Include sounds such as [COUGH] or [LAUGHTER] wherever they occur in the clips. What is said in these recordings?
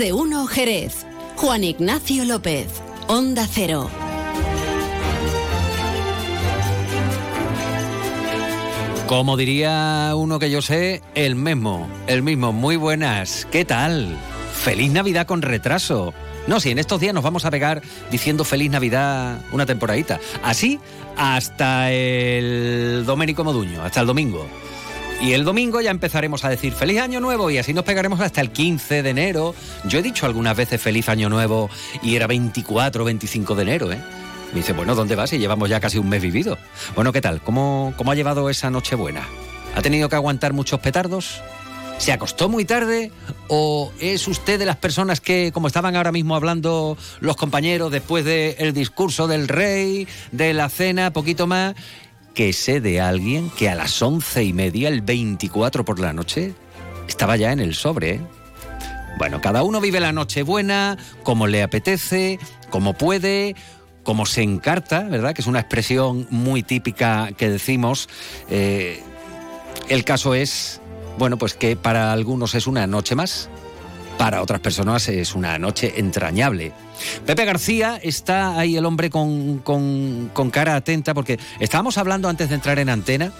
de uno Jerez. Juan Ignacio López, Onda Cero. Como diría uno que yo sé, el mismo, el mismo. Muy buenas, ¿qué tal? Feliz Navidad con retraso. No, si en estos días nos vamos a pegar diciendo feliz Navidad una temporadita. Así hasta el Doménico Moduño, hasta el domingo. Y el domingo ya empezaremos a decir feliz año nuevo y así nos pegaremos hasta el 15 de enero. Yo he dicho algunas veces feliz año nuevo y era 24 o 25 de enero, ¿eh? Me dice, bueno, ¿dónde vas? Y llevamos ya casi un mes vivido. Bueno, ¿qué tal? ¿Cómo, cómo ha llevado esa noche buena? ¿Ha tenido que aguantar muchos petardos? ¿Se acostó muy tarde? ¿O es usted de las personas que, como estaban ahora mismo hablando los compañeros después del discurso del rey, de la cena, poquito más, que sé de alguien que a las once y media, el 24 por la noche, estaba ya en el sobre? ¿eh? Bueno, cada uno vive la noche buena, como le apetece, como puede, como se encarta, ¿verdad? Que es una expresión muy típica que decimos. Eh, el caso es, bueno, pues que para algunos es una noche más, para otras personas es una noche entrañable. Pepe García está ahí el hombre con, con, cara atenta porque estábamos hablando antes de entrar en antena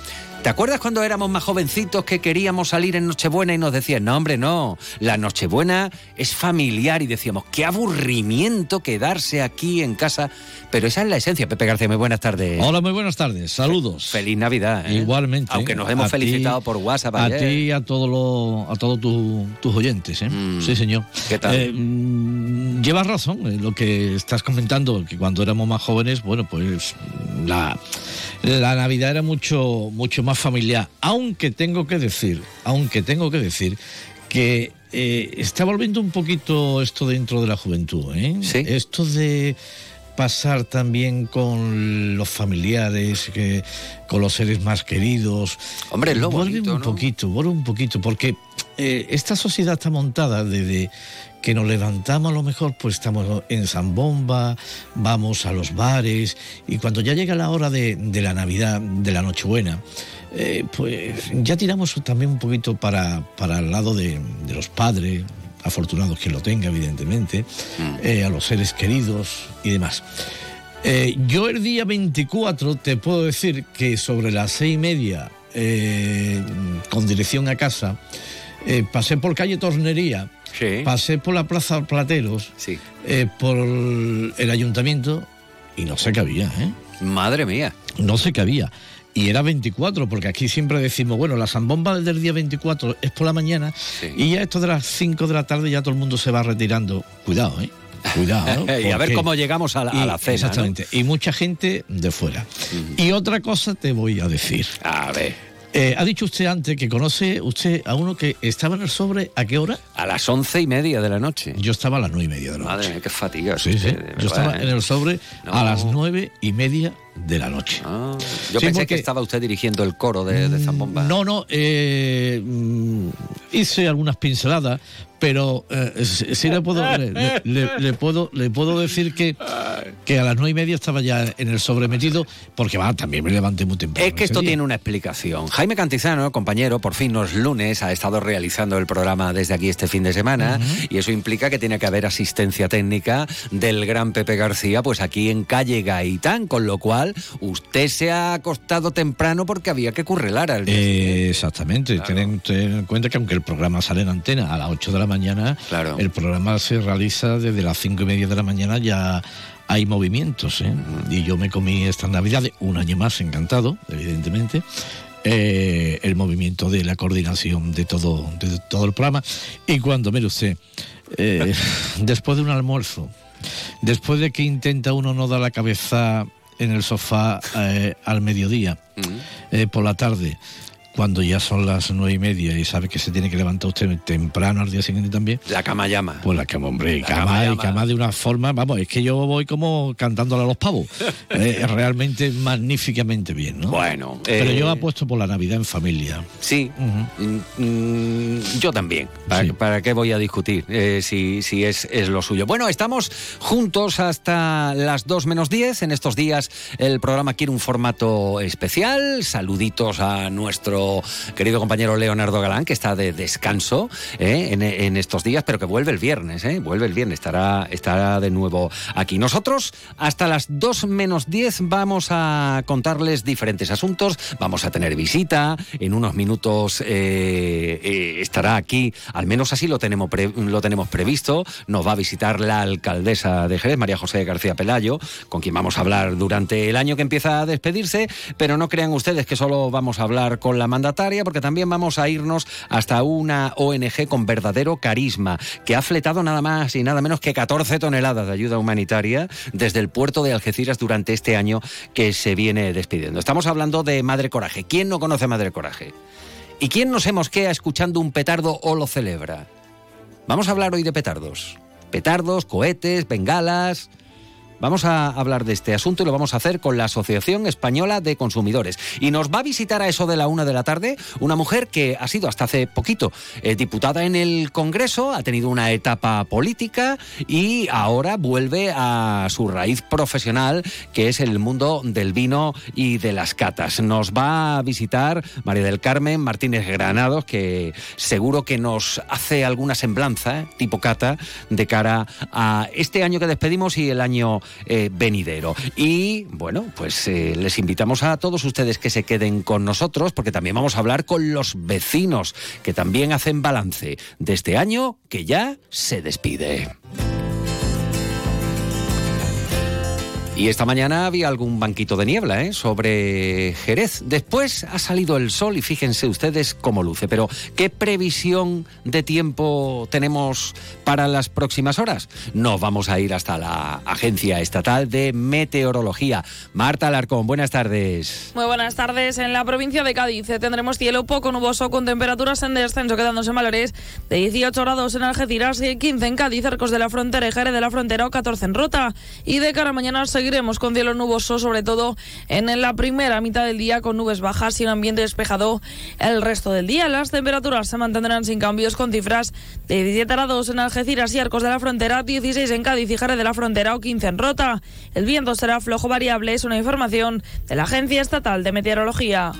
¿Te acuerdas cuando éramos más jovencitos que queríamos salir en Nochebuena y nos decían, no, hombre, no, la Nochebuena es familiar y decíamos, qué aburrimiento quedarse aquí en casa? Pero esa es la esencia. Pepe García, muy buenas tardes. Hola, muy buenas tardes. Saludos. Feliz Navidad. ¿eh? Igualmente. Aunque nos hemos felicitado por WhatsApp. A ti y a, todo a todos tus oyentes. ¿eh? Mm. Sí, señor. ¿Qué tal? Eh, mm, llevas razón en lo que estás comentando, que cuando éramos más jóvenes, bueno, pues la, la Navidad era mucho, mucho más familiar. Aunque tengo que decir, aunque tengo que decir que eh, está volviendo un poquito esto dentro de la juventud, ¿eh? ¿Sí? Esto de pasar también con los familiares, que, con los seres más queridos. Hombre, lo vuelve bonito, un ¿no? poquito, vuelve un poquito, porque eh, esta sociedad está montada desde que nos levantamos a lo mejor, pues estamos en Zambomba, vamos a los bares, y cuando ya llega la hora de, de la Navidad, de la Nochebuena, eh, pues ya tiramos también un poquito para, para el lado de, de los padres, afortunados quien lo tenga, evidentemente, Mm. eh, a los seres queridos y demás. Eh, yo el día 24 te puedo decir que sobre las seis y media, eh, con dirección a casa, pasé por calle Tornería, Sí. pasé por la Plaza Plateros, Sí. eh, por el ayuntamiento y no sé qué había, ¿eh? Madre mía. No sé qué había. Y era 24, porque aquí siempre decimos, bueno, la zambomba del día 24 es por la mañana Sí. y ya esto de las 5 de la tarde ya todo el mundo se va retirando. Cuidado, ¿eh? Cuidado. ¿no? [LAUGHS] y a ver cómo llegamos a la, a y- la cena. ¿no? Exactamente. Y mucha gente de fuera. Y otra cosa te voy a decir. A ver. Eh, ha dicho usted antes que conoce usted a uno que estaba en el sobre, ¿a qué hora? A las once y media de la noche. Yo estaba a las nueve y media de la Madre noche. mía, qué fatiga. Sí, sí. Yo estaba ¿eh? en el sobre No. a las nueve y media de la noche. Ah, yo Sí, pensé porque- que estaba usted dirigiendo el coro de, de Zambomba. No, no, eh, mm, hice algunas pinceladas, pero eh, sí sí le puedo, le, le- le puedo, le puedo decir que, que a las nueve y media estaba ya en el sobremetido, porque va, también me levanté muy temprano. Es que esto día. tiene una explicación. Jaime Cantizano, compañero, por fin los lunes ha estado realizando el programa desde aquí este fin de semana y eso implica que tiene que haber asistencia técnica del gran Pepe García, pues aquí en calle Gaitán, con lo cual usted se ha acostado temprano porque había que currelar al día. Eh, exactamente, Claro. ten, ten en cuenta que aunque el programa sale en antena a las 8 de la mañana, Claro. el programa se realiza desde las cinco y media de la mañana ya hay movimientos. ¿eh? Y yo me comí esta Navidad, un año más, encantado, evidentemente. eh, el movimiento de la coordinación de todo, de todo el programa. Y cuando, mire usted, eh, [LAUGHS] después de un almuerzo, después de que intenta uno no dar la cabeza en el sofá eh, al mediodía, eh, por la tarde, cuando ya son las nueve y media y sabe que se tiene que levantar usted temprano al día siguiente también, La cama llama. pues la cama, hombre, La cama, cama y cama de una forma, vamos, es que yo voy como cantándole a los pavos. [LAUGHS] Eh, realmente magníficamente bien, ¿no? Bueno, Pero eh, yo apuesto por la Navidad en familia. Sí, Mm, mm, yo también. ¿Para, Sí. para qué voy a discutir eh, si, si es, es lo suyo? Bueno, estamos juntos hasta las 2 menos 10. En estos días el programa quiere un formato especial. Saluditos a nuestro nuestro querido compañero Leonardo Galán, que está de descanso ¿eh? en, estos días, pero que vuelve el viernes, ¿eh? vuelve el viernes, estará, estará de nuevo aquí. Nosotros hasta las 2 menos 10 vamos a contarles diferentes asuntos, vamos a tener visita, en unos minutos eh, estará aquí, al menos así lo tenemos, lo tenemos previsto, nos va a visitar la alcaldesa de Jerez, María José García Pelayo, con quien vamos a hablar durante el año que empieza a despedirse, pero no crean ustedes que solo vamos a hablar con la mandataria, porque también vamos a irnos hasta una ONG con verdadero carisma, que ha fletado nada más y nada menos que 14 toneladas de ayuda humanitaria desde el puerto de Algeciras durante este año que se viene despidiendo. Estamos hablando de Madre Coraje. ¿Quién no conoce Madre Coraje? ¿Y quién no se mosquea escuchando un petardo o lo celebra? Vamos a hablar hoy de petardos. Petardos, cohetes, bengalas, Vamos a hablar de este asunto y lo vamos a hacer con la Asociación Española de Consumidores. Y nos va a visitar a eso de la una de la tarde una mujer que ha sido hasta hace poquito eh, diputada en el Congreso, ha tenido una etapa política y ahora vuelve a su raíz profesional, que es el mundo del vino y de las catas. Nos va a visitar María del Carmen Martínez Granados, que seguro que nos hace alguna semblanza, eh, tipo cata, de cara a este año que despedimos y el año eh, venidero. Y bueno, pues eh, les invitamos a todos ustedes que se queden con nosotros porque también vamos a hablar con los vecinos que también hacen balance de este año que ya se despide. Y esta mañana había algún banquito de niebla ¿eh? sobre Jerez. Después ha salido el sol y fíjense ustedes cómo luce. Pero, ¿qué previsión de tiempo tenemos para las próximas horas? Nos vamos a ir hasta la Agencia Estatal de Meteorología. Marta Alarcón, buenas tardes. Muy buenas tardes. En la provincia de Cádiz tendremos cielo poco nuboso con temperaturas en descenso, quedándose en valores de 18 grados en Algeciras y 15 en Cádiz, cercos de la frontera y Jerez de la frontera o 14 en Rota. Y de cara a mañana seguir seguiremos con cielo nuboso, sobre todo en la primera mitad del día, con nubes bajas y un ambiente despejado el resto del día. Las temperaturas se mantendrán sin cambios, con cifras de 17 grados en Algeciras y Arcos de la Frontera, 16 en Cádiz y Jerez de la Frontera o 15 en Rota. El viento será flojo variable, es una información de la Agencia Estatal de Meteorología.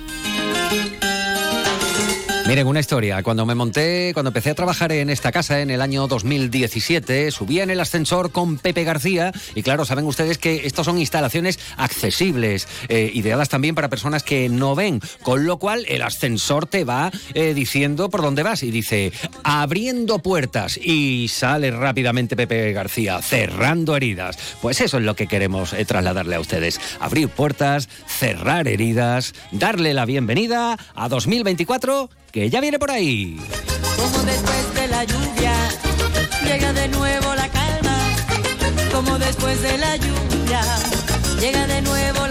Miren, una historia. Cuando me monté, cuando empecé a trabajar en esta casa en el año 2017, subía en el ascensor con Pepe García y claro, saben ustedes que estas son instalaciones accesibles, eh, ideadas también para personas que no ven, con lo cual el ascensor te va eh, diciendo por dónde vas y dice, abriendo puertas y sale rápidamente Pepe García, cerrando heridas. Pues eso es lo que queremos eh, trasladarle a ustedes. Abrir puertas, cerrar heridas, darle la bienvenida a 2024 que ya viene por ahí. Como después de la lluvia, llega de nuevo la calma. Como después de la lluvia, llega de nuevo la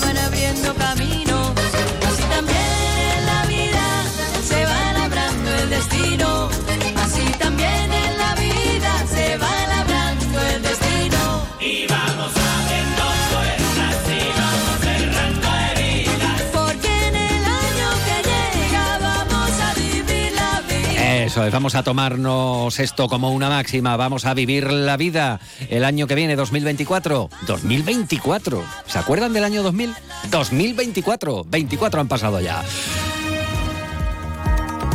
van abriendo caminos. Vamos a tomarnos esto como una máxima, vamos a vivir la vida el año que viene, 2024. 2024. ¿Se acuerdan del año 2000? 2024. 24 han pasado ya.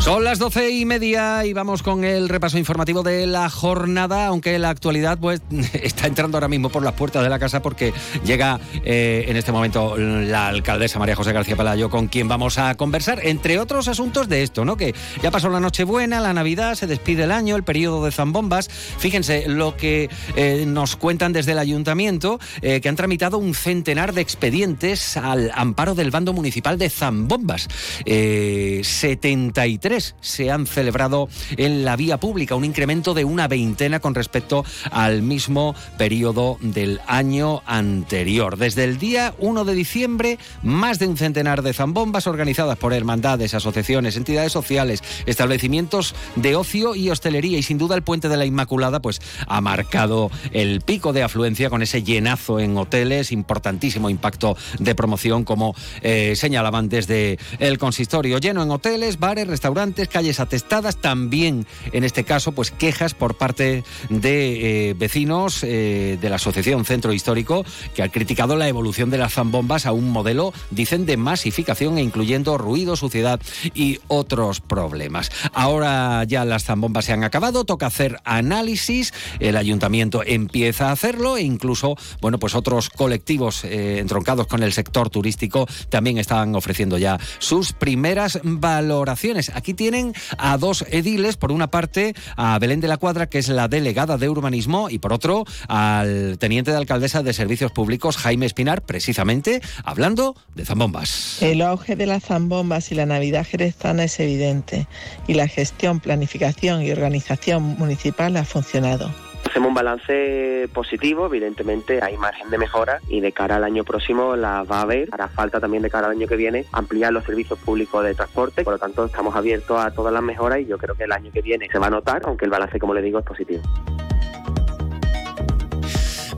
Son las doce y media y vamos con el repaso informativo de la jornada, aunque la actualidad pues [LAUGHS] está entrando ahora mismo por las puertas de la casa porque llega eh, en este momento la alcaldesa María José García Palayo con quien vamos a conversar, entre otros asuntos de esto, ¿no? Que ya pasó la Nochebuena, la Navidad, se despide el año, el periodo de zambombas. Fíjense lo que eh, nos cuentan desde el ayuntamiento, eh, que han tramitado un centenar de expedientes al amparo del bando municipal de zambombas. 73 se han celebrado en la vía pública, un incremento de una veintena con respecto al mismo periodo del año anterior. Desde el día 1 de diciembre, más de un centenar de zambombas organizadas por hermandades, asociaciones, entidades sociales, establecimientos de ocio y hostelería y sin duda el puente de la Inmaculada pues ha marcado el pico de afluencia con ese llenazo en hoteles, importantísimo impacto de promoción como eh, señalaban desde el consistorio, lleno en hoteles, bares, restaurantes calles atestadas, también en este caso pues quejas por parte de eh, vecinos eh, de la Asociación Centro Histórico que han criticado la evolución de las zambombas a un modelo, dicen, de masificación e incluyendo ruido, suciedad y otros problemas. Ahora ya las zambombas se han acabado, toca hacer análisis, el ayuntamiento empieza a hacerlo e incluso, bueno, pues otros colectivos eh, entroncados con el sector turístico también están ofreciendo ya sus primeras valoraciones. Aquí tienen a dos ediles, por una parte a Belén de la Cuadra, que es la delegada de urbanismo, y por otro al teniente de alcaldesa de servicios públicos, Jaime Espinar, precisamente hablando de zambombas. El auge de las zambombas y la Navidad jerezana es evidente, y la gestión, planificación y organización municipal ha funcionado. Hacemos un balance positivo, evidentemente hay margen de mejora y de cara al año próximo la va a haber. Hará falta también de cara al año que viene ampliar los servicios públicos de transporte, por lo tanto estamos abiertos a todas las mejoras y yo creo que el año que viene se va a notar, aunque el balance, como le digo, es positivo.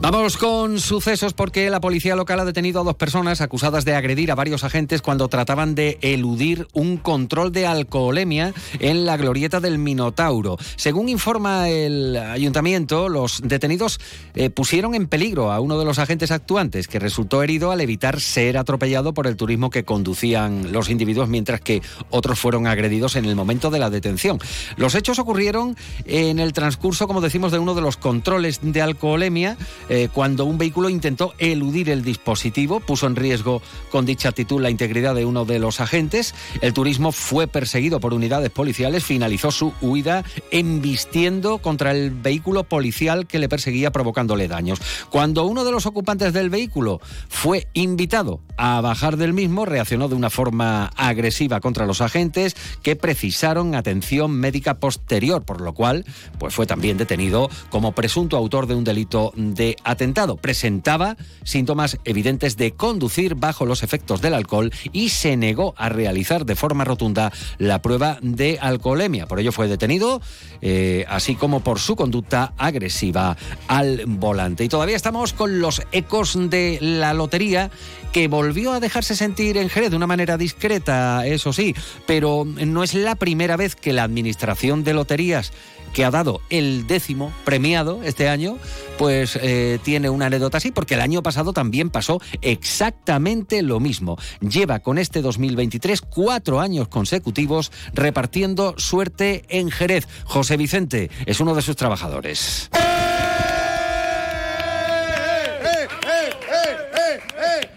Vamos con sucesos porque la policía local ha detenido a dos personas acusadas de agredir a varios agentes cuando trataban de eludir un control de alcoholemia en la glorieta del Minotauro. Según informa el ayuntamiento, los detenidos eh, pusieron en peligro a uno de los agentes actuantes que resultó herido al evitar ser atropellado por el turismo que conducían los individuos mientras que otros fueron agredidos en el momento de la detención. Los hechos ocurrieron en el transcurso, como decimos, de uno de los controles de alcoholemia eh, cuando un vehículo intentó eludir el dispositivo, puso en riesgo con dicha actitud la integridad de uno de los agentes. El turismo fue perseguido por unidades policiales, finalizó su huida embistiendo contra el vehículo policial que le perseguía provocándole daños. Cuando uno de los ocupantes del vehículo fue invitado a bajar del mismo, reaccionó de una forma agresiva contra los agentes que precisaron atención médica posterior, por lo cual pues fue también detenido como presunto autor de un delito de atentado. Presentaba síntomas evidentes de conducir bajo los efectos del alcohol y se negó a realizar de forma rotunda la prueba de alcoholemia. Por ello fue detenido, eh, así como por su conducta agresiva al volante. Y todavía estamos con los ecos de la lotería que volvió a dejarse sentir en Jerez de una manera discreta, eso sí, pero no es la primera vez que la Administración de Loterías que ha dado el décimo premiado este año, pues eh, tiene una anécdota así, porque el año pasado también pasó exactamente lo mismo. Lleva con este 2023 cuatro años consecutivos repartiendo suerte en Jerez. José Vicente es uno de sus trabajadores.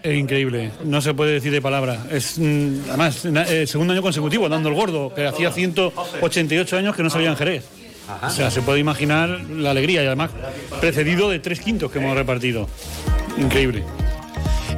Es increíble, no se puede decir de palabra. Es mm, además el segundo año consecutivo dando el gordo, que hacía 188 años que no sabía en Jerez. O sea, se puede imaginar la alegría y además precedido de tres quintos que hemos repartido. Increíble.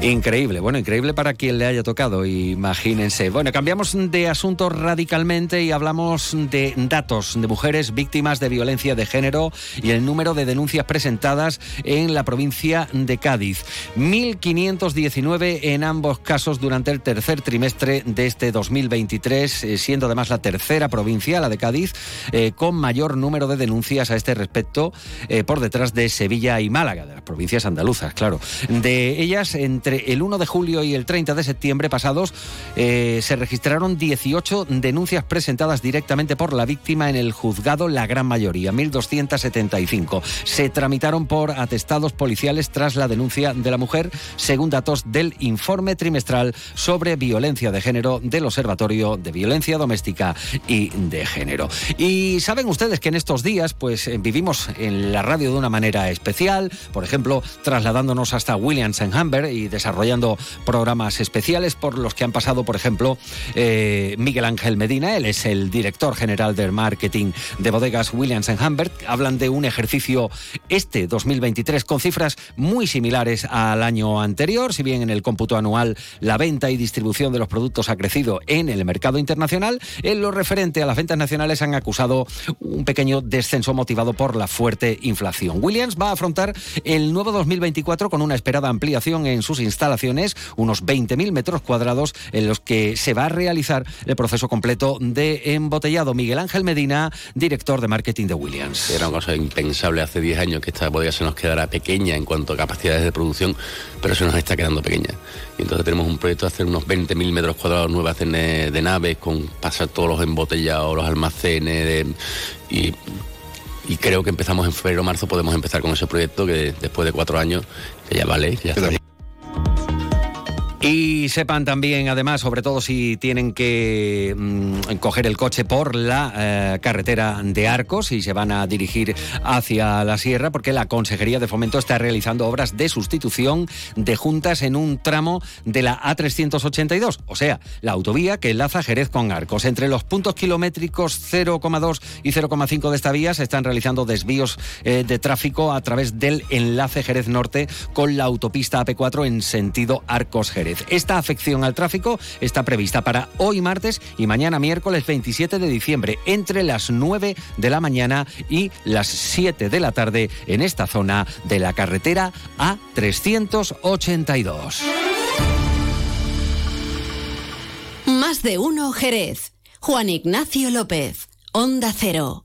Increíble, bueno, increíble para quien le haya tocado, imagínense. Bueno, cambiamos de asunto radicalmente y hablamos de datos de mujeres víctimas de violencia de género y el número de denuncias presentadas en la provincia de Cádiz. 1.519 en ambos casos durante el tercer trimestre de este 2023, eh, siendo además la tercera provincia, la de Cádiz, eh, con mayor número de denuncias a este respecto, eh, por detrás de Sevilla y Málaga, de las provincias andaluzas, claro. De ellas, en entre el 1 de julio y el 30 de septiembre pasados eh, se registraron 18 denuncias presentadas directamente por la víctima en el juzgado, la gran mayoría, 1.275. Se tramitaron por atestados policiales tras la denuncia de la mujer, según datos del informe trimestral sobre violencia de género del Observatorio de Violencia Doméstica y de Género. Y saben ustedes que en estos días, pues eh, vivimos en la radio de una manera especial, por ejemplo, trasladándonos hasta Williams and Humber desarrollando programas especiales por los que han pasado, por ejemplo, eh, Miguel Ángel Medina, él es el director general del marketing de bodegas Williams and Humber. Hablan de un ejercicio este 2023 con cifras muy similares al año anterior, si bien en el cómputo anual la venta y distribución de los productos ha crecido en el mercado internacional, en lo referente a las ventas nacionales han acusado un pequeño descenso motivado por la fuerte inflación. Williams va a afrontar el nuevo 2024 con una esperada ampliación en sus instalaciones, unos 20.000 metros cuadrados en los que se va a realizar el proceso completo de embotellado. Miguel Ángel Medina, director de marketing de Williams. Era una cosa impensable hace 10 años que esta bodega se nos quedara pequeña en cuanto a capacidades de producción, pero se nos está quedando pequeña. Y entonces tenemos un proyecto de hacer unos 20.000 metros cuadrados nuevas de, de naves, con pasar todos los embotellados, los almacenes de, y y creo que empezamos en febrero o marzo, podemos empezar con ese proyecto que después de cuatro años, que ya vale, ya está bien. Y sepan también, además, sobre todo si tienen que mm, coger el coche por la eh, carretera de Arcos y se van a dirigir hacia la sierra, porque la Consejería de Fomento está realizando obras de sustitución de juntas en un tramo de la A382, o sea, la autovía que enlaza Jerez con Arcos. Entre los puntos kilométricos 0,2 y 0,5 de esta vía se están realizando desvíos eh, de tráfico a través del enlace Jerez Norte con la autopista AP4 en sentido Arcos-Jerez. Esta afección al tráfico está prevista para hoy martes y mañana miércoles 27 de diciembre entre las 9 de la mañana y las 7 de la tarde en esta zona de la carretera A382. Más de uno Jerez. Juan Ignacio López. Onda Cero.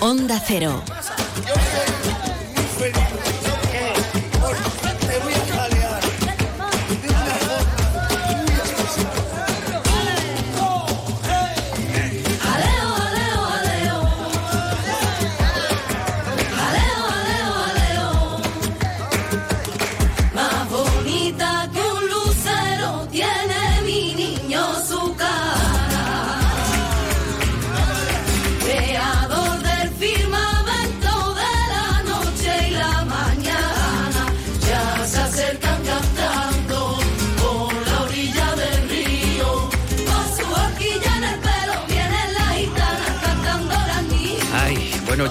Onda Cero.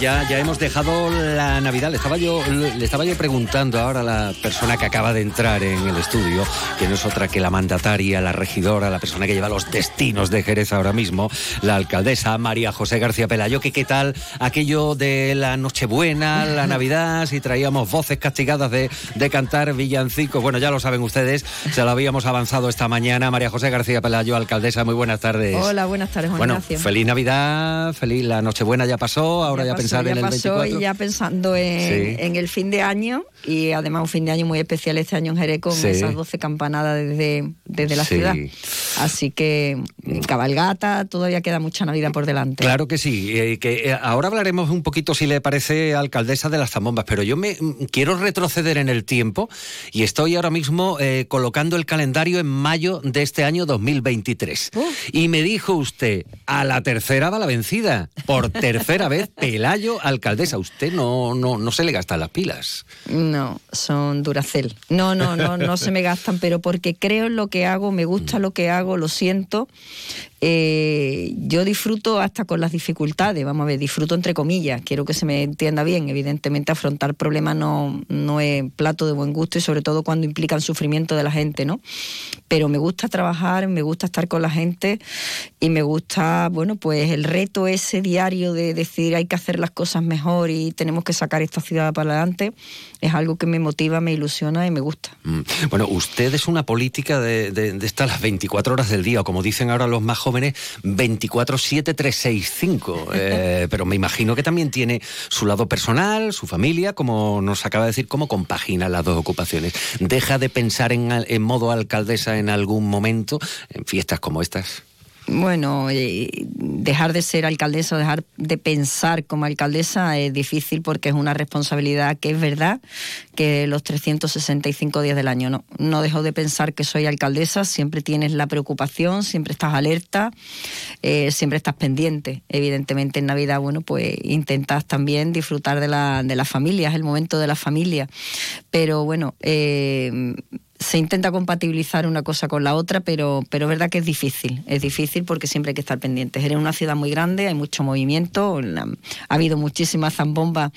Ya, ya hemos dejado la Navidad. Le estaba, yo, le estaba yo preguntando ahora a la persona que acaba de entrar en el estudio, que no es otra que la mandataria, la regidora, la persona que lleva los destinos de Jerez ahora mismo, la alcaldesa María José García Pelayo, que qué tal aquello de la Nochebuena, la [LAUGHS] Navidad, si traíamos voces castigadas de, de cantar villancicos. Bueno, ya lo saben ustedes, se lo habíamos avanzado esta mañana. María José García Pelayo, alcaldesa, muy buenas tardes. Hola, buenas tardes, Juan Bueno, Ignacio. feliz Navidad, feliz la Nochebuena ya pasó, ahora ya, Ya pasó. Pensar ya en el pasó 24. y ya pensando en, Sí. en el fin de año y además un fin de año muy especial este año en Jerez con Sí. esas 12 campanadas desde, desde la Sí. ciudad. Así que eh, cabalgata, todavía queda mucha Navidad por delante. Claro que sí, eh, que eh, ahora hablaremos un poquito, si le parece, alcaldesa de las Zambombas, pero yo me mm, quiero retroceder en el tiempo y estoy ahora mismo eh, colocando el calendario en mayo de este año 2023. Y me dijo usted, a la tercera va la vencida, por tercera vez, [LAUGHS] Pelayo, alcaldesa. Usted no, no, no se le gastan las pilas. No, son Duracel. No, no, no, no se me gastan, pero porque creo en lo que hago, me gusta lo que hago, lo siento. Eh, yo disfruto hasta con las dificultades, vamos a ver, disfruto entre comillas, quiero que se me entienda bien. Evidentemente, afrontar problemas no, no es plato de buen gusto y sobre todo cuando implican sufrimiento de la gente, ¿no? Pero me gusta trabajar, me gusta estar con la gente y me gusta, bueno, pues el reto ese diario de decir hay que hacer las cosas mejor y tenemos que sacar esta ciudad para adelante, es algo que me motiva, me ilusiona y me gusta. Mm. Bueno, usted es una política de, de, de estas las 24 horas del día, o como dicen ahora los más jóvenes, 24-7-365. [LAUGHS] Eh, pero me imagino que también tiene su lado personal, su familia, como nos acaba de decir, cómo compagina las dos ocupaciones. ¿Deja de pensar en, en modo alcaldesa en algún momento, en fiestas como estas? Bueno, eh, dejar de ser alcaldesa o dejar de pensar como alcaldesa es difícil porque es una responsabilidad que es verdad que los 365 días del año no. No dejo de pensar que soy alcaldesa, siempre tienes la preocupación, siempre estás alerta, eh, siempre estás pendiente. Evidentemente en Navidad, bueno, pues intentas también disfrutar de la, de la familia, es el momento de la familia. Pero bueno, eh, se intenta compatibilizar una cosa con la otra, pero, pero es verdad que es difícil. Es difícil porque siempre hay que estar pendientes. Eres una ciudad muy grande, hay mucho movimiento, ha habido muchísimas zambombas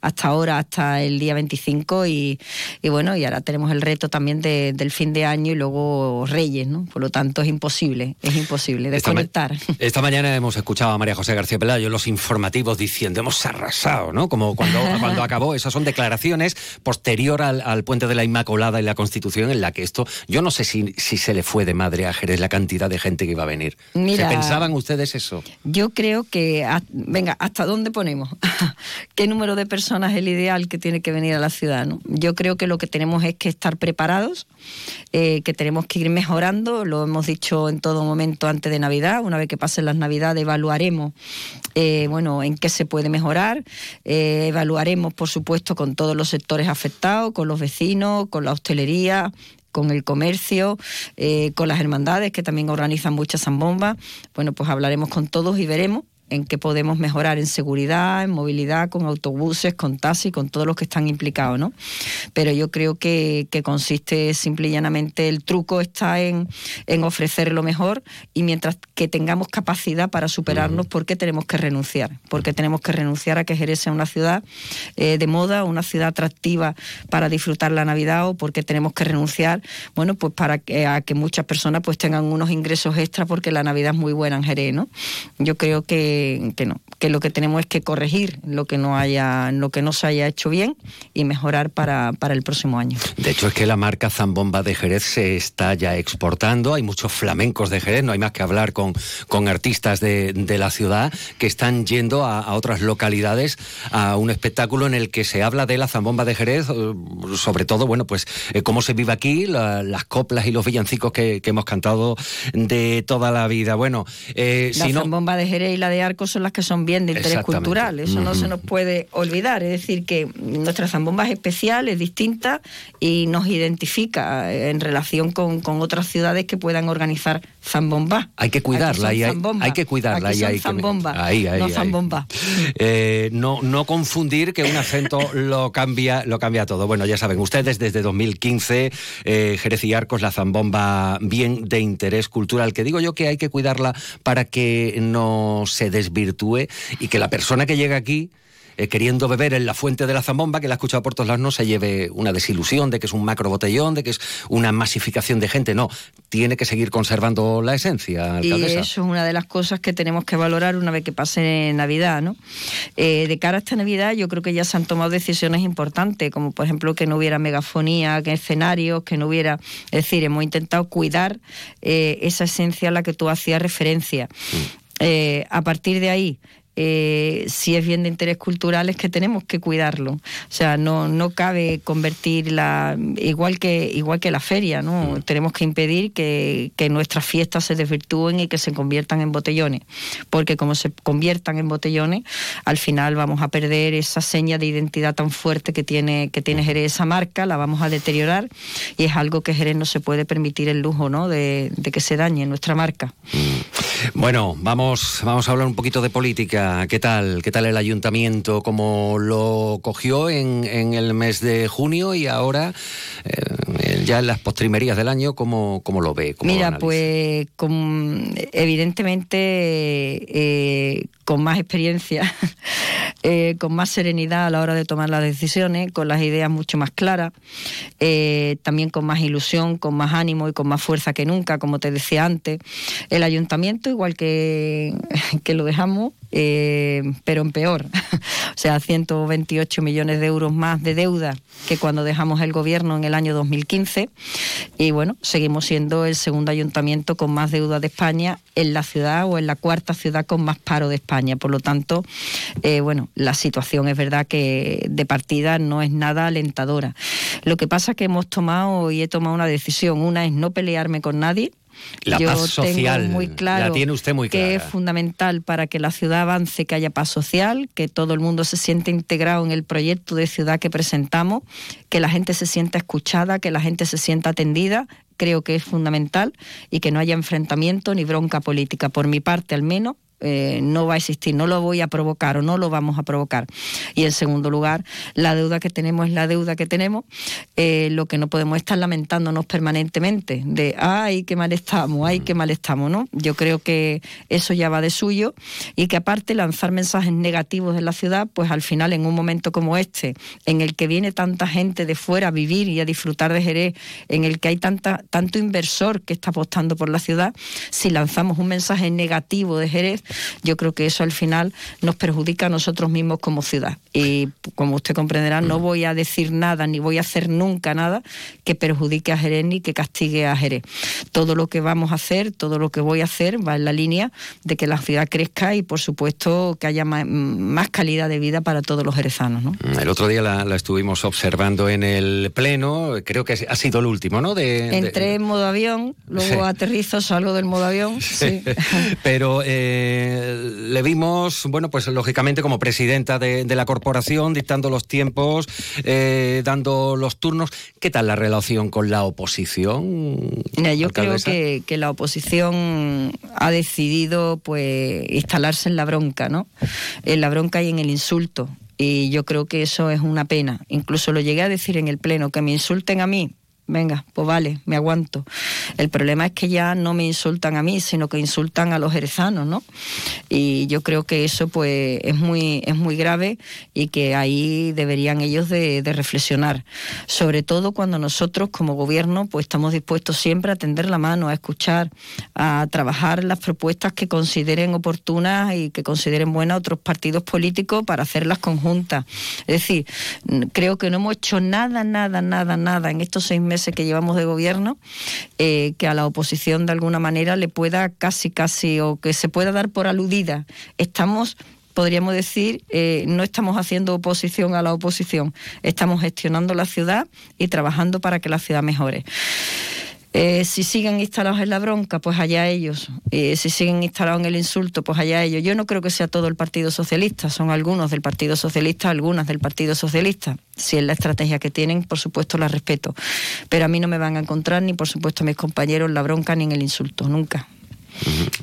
hasta ahora, hasta el día 25, y, y bueno, y ahora tenemos el reto también de- del fin de año y luego Reyes, ¿no? Por lo tanto, es imposible, es imposible Esta ma- desconectar. Esta mañana hemos escuchado a María José García Pelayo en los informativos diciendo hemos arrasado, ¿no? Como cuando, cuando [LAUGHS] acabó. Esas son declaraciones posterior al, al puente de la Inmaculada y la Constitución en la que esto, yo no sé si, si se le fue de madre a Jerez la cantidad de gente que iba a venir. Mira- ¿Se pensaban ustedes eso? Yo creo que, ha- venga, ¿hasta dónde ponemos? [LAUGHS] ¿Qué número de personas es el ideal que tiene que venir a la ciudad? no? Yo creo que lo que tenemos es que estar preparados, eh, que tenemos que ir mejorando, lo hemos dicho en todo momento antes de Navidad, una vez que pasen las Navidades evaluaremos, eh, bueno, en qué se puede mejorar, eh, evaluaremos, por supuesto, con todos los sectores afectados, con los vecinos, con la hostelería, con el comercio, eh, con las hermandades que también organizan muchas zambombas. Bueno, pues hablaremos con todos y veremos en qué podemos mejorar en seguridad, en movilidad, con autobuses, con taxis, con todos los que están implicados, ¿no? Pero yo creo que, que consiste simple y llanamente, el truco está en, en ofrecer lo mejor y mientras que tengamos capacidad para superarnos, ¿por qué tenemos que renunciar? Porque tenemos que renunciar a que Jerez sea una ciudad eh, de moda, una ciudad atractiva para disfrutar la Navidad o porque tenemos que renunciar, bueno, pues para que, a que muchas personas pues tengan unos ingresos extra porque la Navidad es muy buena en Jerez, ¿no? Yo creo que, que no, que lo que tenemos es que corregir lo que no haya, lo que no se haya hecho bien y mejorar para, para el próximo año. De hecho, es que la marca Zambomba de Jerez se está ya exportando. Hay muchos flamencos de Jerez, no hay más que hablar con, con artistas de, de la ciudad que están yendo a, a otras localidades a un espectáculo en el que se habla de la Zambomba de Jerez, eh, sobre todo, bueno, pues eh, cómo se vive aquí, la- las coplas y los villancicos que, que hemos cantado de toda la vida. Bueno, eh, La si no. zambomba de Jerez y la de Arcos son las que son bien de interés cultural. Eso no se nos puede olvidar. Es decir, que nuestra zambomba es especial, es distinta y nos identifica eh, en relación con, con otras ciudades que puedan organizar zambomba. Hay que cuidarla hay, hay que cuidarla Aquí y son hay que zambomba, no zambomba. Eh, no, no confundir que un acento lo cambia, lo cambia todo. Bueno, ya saben, ustedes desde 2015, eh, Jerez y Arcos, la zambomba bien de interés cultural, que digo yo que hay que cuidarla para que no se desvirtúe y que la persona que llega aquí eh, queriendo beber en la fuente de la zambomba, que la ha escuchado por todos lados, no se lleve una desilusión de que es un macro botellón, de que es una masificación de gente. No, tiene que seguir conservando la esencia, Y eso es una de las cosas que tenemos que valorar una vez que pase Navidad, ¿no? Eh, de cara a esta Navidad, yo creo que ya se han tomado decisiones importantes, como por ejemplo que no hubiera megafonía, que escenarios, que no hubiera. Es decir, hemos intentado cuidar eh, esa esencia a la que tú hacías referencia. Eh, a partir de ahí, eh, si es bien de interés cultural es que tenemos que cuidarlo. O sea, no, no cabe convertirla igual que, igual que la feria, ¿no? Mm. Tenemos que impedir que, que nuestras fiestas se desvirtúen y que se conviertan en botellones. Porque como se conviertan en botellones, al final vamos a perder esa seña de identidad tan fuerte que tiene, que tiene Jerez esa marca, la vamos a deteriorar y es algo que Jerez no se puede permitir el lujo, ¿no? De, de que se dañe nuestra marca. Bueno, vamos, vamos a hablar un poquito de política. ¿Qué tal? ¿Qué tal el ayuntamiento? ¿Cómo lo cogió en, en el mes de junio y ahora, eh, ya en las postrimerías del año, cómo, cómo lo ve? ¿Cómo lo Mira, pues con- evidentemente eh, con más experiencia, [LAUGHS] eh, con más serenidad a la hora de tomar las decisiones, con las ideas mucho más claras, también con más ilusión, con más ánimo y con más fuerza que nunca, como te decía antes. El ayuntamiento, igual que, [LAUGHS] que lo dejamos, eh, pero en peor. [LAUGHS] o sea, 128 millones de euros más de deuda que cuando dejamos el gobierno en el año 2015. Y bueno, seguimos siendo el segundo ayuntamiento con más deuda de España en la ciudad o en la cuarta ciudad con más paro de España. Por lo tanto, eh, bueno, la situación es verdad que de partida no es nada alentadora. Lo que pasa es que hemos tomado y he tomado una decisión. Una es no pelearme con nadie. La Yo paz tengo social, muy claro la tiene usted muy que es clara. fundamental para que la ciudad avance, que haya paz social, que todo el mundo se siente integrado en el proyecto de ciudad que presentamos, que la gente se sienta escuchada, que la gente se sienta atendida. Creo que es fundamental y que no haya enfrentamiento ni bronca política. Por mi parte, al menos, eh, no va a existir, no lo voy a provocar o no lo vamos a provocar. Y en segundo lugar, la deuda que tenemos es la deuda que tenemos, eh, lo que no podemos estar lamentándonos permanentemente de, ay, qué mal estamos, ay, qué mal estamos, ¿no? Yo creo que eso ya va de suyo y que aparte lanzar mensajes negativos de la ciudad, pues al final en un momento como este, en el que viene tanta gente de fuera a vivir y a disfrutar de Jerez, en el que hay tanta, tanto inversor que está apostando por la ciudad, si lanzamos un mensaje negativo de Jerez, yo creo que eso al final nos perjudica a nosotros mismos como ciudad. Y como usted comprenderá, no voy a decir nada ni voy a hacer nunca nada que perjudique a Jerez ni que castigue a Jerez. Todo lo que vamos a hacer, todo lo que voy a hacer va en la línea de que la ciudad crezca y por supuesto que haya más, calidad de vida para todos los jerezanos. ¿no? El otro día la, la estuvimos observando en el pleno, creo que ha sido el último, ¿no? De, de- Entré en modo avión, luego Sí. aterrizo, salgo del modo avión. sí. [LAUGHS] Pero eh, le vimos, bueno, pues lógicamente como presidenta de, de la corporación, dictando los tiempos, eh, dando los turnos. ¿Qué tal la relación con la oposición? Mira, yo alcaldesa? creo que, que la oposición ha decidido pues instalarse en la bronca, ¿no? En la bronca y en el insulto. Y yo creo que eso es una pena. Incluso lo llegué a decir en el pleno, que me insulten a mí. Venga, pues vale, me aguanto. El problema es que ya no me insultan a mí, sino que insultan a los jerezanos, ¿no? Y yo creo que eso pues es muy, es muy grave y que ahí deberían ellos de, de reflexionar. Sobre todo cuando nosotros como gobierno pues estamos dispuestos siempre a tender la mano, a escuchar, a trabajar las propuestas que consideren oportunas y que consideren buenas otros partidos políticos para hacerlas conjuntas. Es decir, creo que no hemos hecho nada, nada, nada, nada en estos seis meses que llevamos de gobierno eh, que a la oposición de alguna manera le pueda casi, casi, o que se pueda dar por aludida. Estamos podríamos decir, eh, no estamos haciendo oposición a la oposición, estamos gestionando la ciudad y trabajando para que la ciudad mejore. Eh, si siguen instalados en la bronca, pues allá ellos. Eh, si siguen instalados en el insulto, pues allá ellos. Yo no creo que sea todo el Partido Socialista, son algunos del Partido Socialista, algunas del Partido Socialista. Si es la estrategia que tienen, por supuesto la respeto. Pero a mí no me van a encontrar, ni por supuesto mis compañeros, en la bronca ni en el insulto, nunca.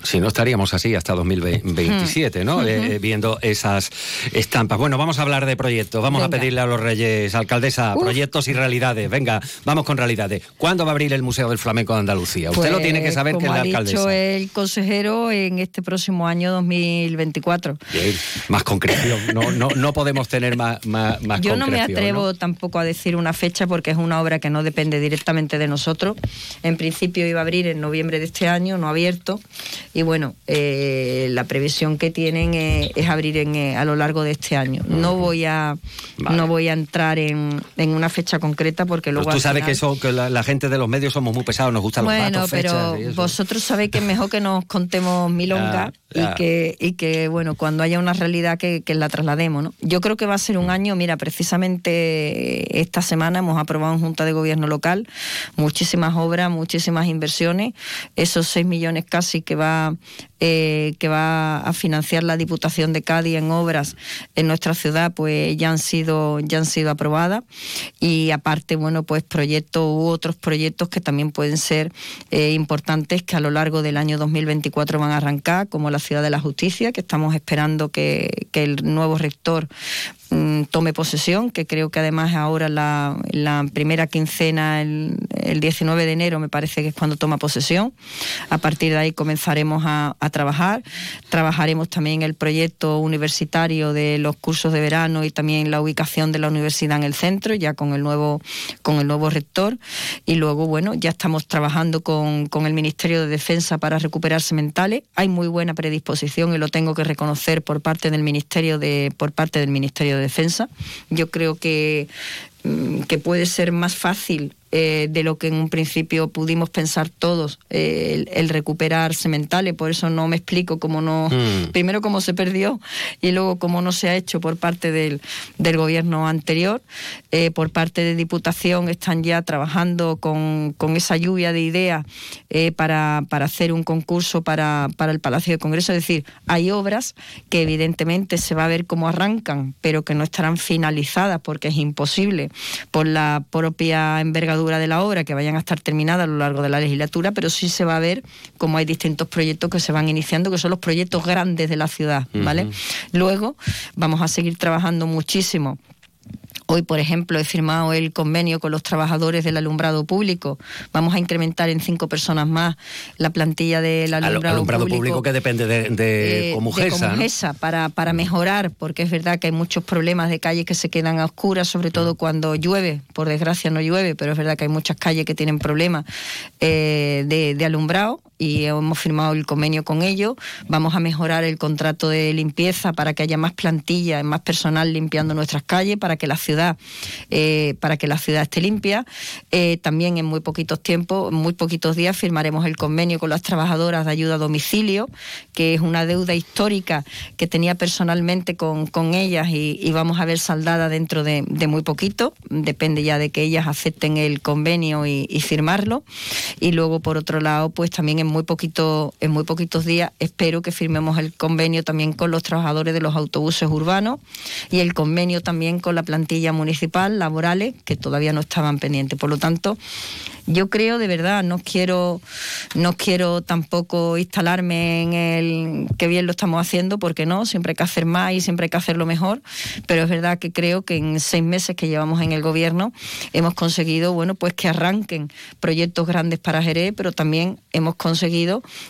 Si no estaríamos así hasta 2027, ¿no? Ujú. Eh, viendo esas estampas. Bueno, vamos a hablar de proyectos. Vamos a pedirle a los Reyes, alcaldesa, Uf. proyectos y realidades. Venga, vamos con realidades. ¿Cuándo va a abrir el Museo del Flamenco de Andalucía? Usted lo Pues, tiene que saber que es la ha dicho alcaldesa. el consejero, en este próximo año 2024. Bien, más concreción. No, no, no podemos tener más, más, más Yo no me atrevo tampoco a decir una fecha porque es una obra que no depende directamente de nosotros. En principio iba a abrir en noviembre de este año, no ha abierto. Y bueno, eh, la previsión que tienen eh, es abrir en, eh, a lo largo de este año. No voy a no voy a entrar en, en una fecha concreta porque luego Pues tú sabes que, eso, que la, la gente de los medios somos muy pesados, nos gustan los bueno, datos, pero fechas y eso. vosotros sabéis que es mejor que nos contemos [LAUGHS] milonga Ya, ya. y que y que bueno cuando haya una realidad que, que la traslademos, ¿no? Yo creo que va a ser un año, mira, precisamente esta semana hemos aprobado en Junta de Gobierno local muchísimas obras, muchísimas inversiones, esos 6 millones casi que va eh, que va a financiar la Diputación de Cádiz en obras en nuestra ciudad, pues ya han sido ya han sido aprobadas. Y aparte, bueno, pues proyectos u otros proyectos que también pueden ser eh, importantes que a lo largo del año 2024 van a arrancar, como la Ciudad de la Justicia, que estamos esperando que, que el nuevo rector mm, tome posesión, que creo que además ahora la, primera quincena, el, el 19 de enero, me parece que es cuando toma posesión. A partir de ahí comenzaremos a, a trabajar. Trabajaremos también el proyecto universitario de los cursos de verano y también la ubicación de la universidad en el centro, ya con el nuevo, con el nuevo rector. Y luego, bueno, ya estamos trabajando con, con el Ministerio de Defensa para recuperar sementales. Hay muy buena predisposición y lo tengo que reconocer por parte del Ministerio de, por parte del Ministerio de Defensa. Yo creo que mm, que puede ser más fácil eh, de lo que en un principio pudimos pensar todos eh, el, el recuperar sementales. Por eso no me explico cómo no Mm. primero cómo se perdió y luego cómo no se ha hecho por parte del, del gobierno anterior. Eh, por parte de Diputación están ya trabajando con, con esa lluvia de ideas para, para hacer un concurso para, para el Palacio de Congreso. Es decir hay obras que evidentemente se va a ver cómo arrancan pero que no estarán finalizadas porque es imposible por la propia envergadura de la obra que vayan a estar terminadas a lo largo de la legislatura, pero sí se va a ver cómo hay distintos proyectos que se van iniciando, que son los proyectos grandes de la ciudad, ¿vale? Luego vamos a seguir trabajando muchísimo Hoy, por ejemplo, he firmado el convenio con los trabajadores del alumbrado público. Vamos a incrementar en cinco personas más la plantilla del Al- alumbrado, alumbrado público, que depende de, de eh, Comujesa, de ¿no? Comujesa, para, para mejorar, porque es verdad que hay muchos problemas de calles que se quedan a oscuras, sobre todo cuando llueve. Por desgracia no llueve, pero es verdad que hay muchas calles que tienen problemas eh, de, de alumbrado y hemos firmado el convenio con ellos. Vamos a mejorar el contrato de limpieza para que haya más plantilla, más personal limpiando nuestras calles, para que la ciudad, eh, para que la ciudad esté limpia. Eh, también en muy poquitos tiempos, muy poquitos días, firmaremos el convenio con las trabajadoras de ayuda a domicilio, que es una deuda histórica que tenía personalmente con, con ellas y, vamos a ver saldada dentro de, muy poquito. Depende ya de que ellas acepten el convenio y, y firmarlo. Y luego, por otro lado, pues también en muy poquito, en muy poquitos días espero que firmemos el convenio también con los trabajadores de los autobuses urbanos y el convenio también con la plantilla municipal, laborales, que todavía no estaban pendientes. Por lo tanto, yo creo de verdad, no quiero, no quiero tampoco instalarme en el que bien lo estamos haciendo, porque no, siempre hay que hacer más y siempre hay que hacerlo mejor, pero es verdad que creo que en seis meses que llevamos en el gobierno hemos conseguido, bueno, pues que arranquen proyectos grandes para Jerez, pero también hemos conseguido,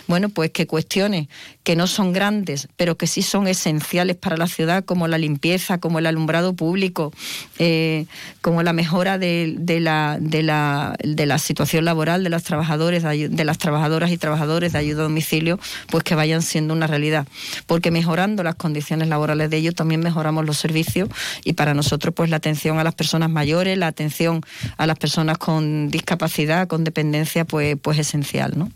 bueno, pues que cuestiones que no son grandes, pero que sí son esenciales para la ciudad, como la limpieza, como el alumbrado público, eh, como la mejora de, la, de, la, de la situación laboral de los trabajadores, de las trabajadoras y trabajadores de ayuda a domicilio, pues que vayan siendo una realidad. Porque mejorando las condiciones laborales de ellos también mejoramos los servicios y para nosotros pues la atención a las personas mayores, la atención a las personas con discapacidad, con dependencia, pues, pues esencial, ¿no?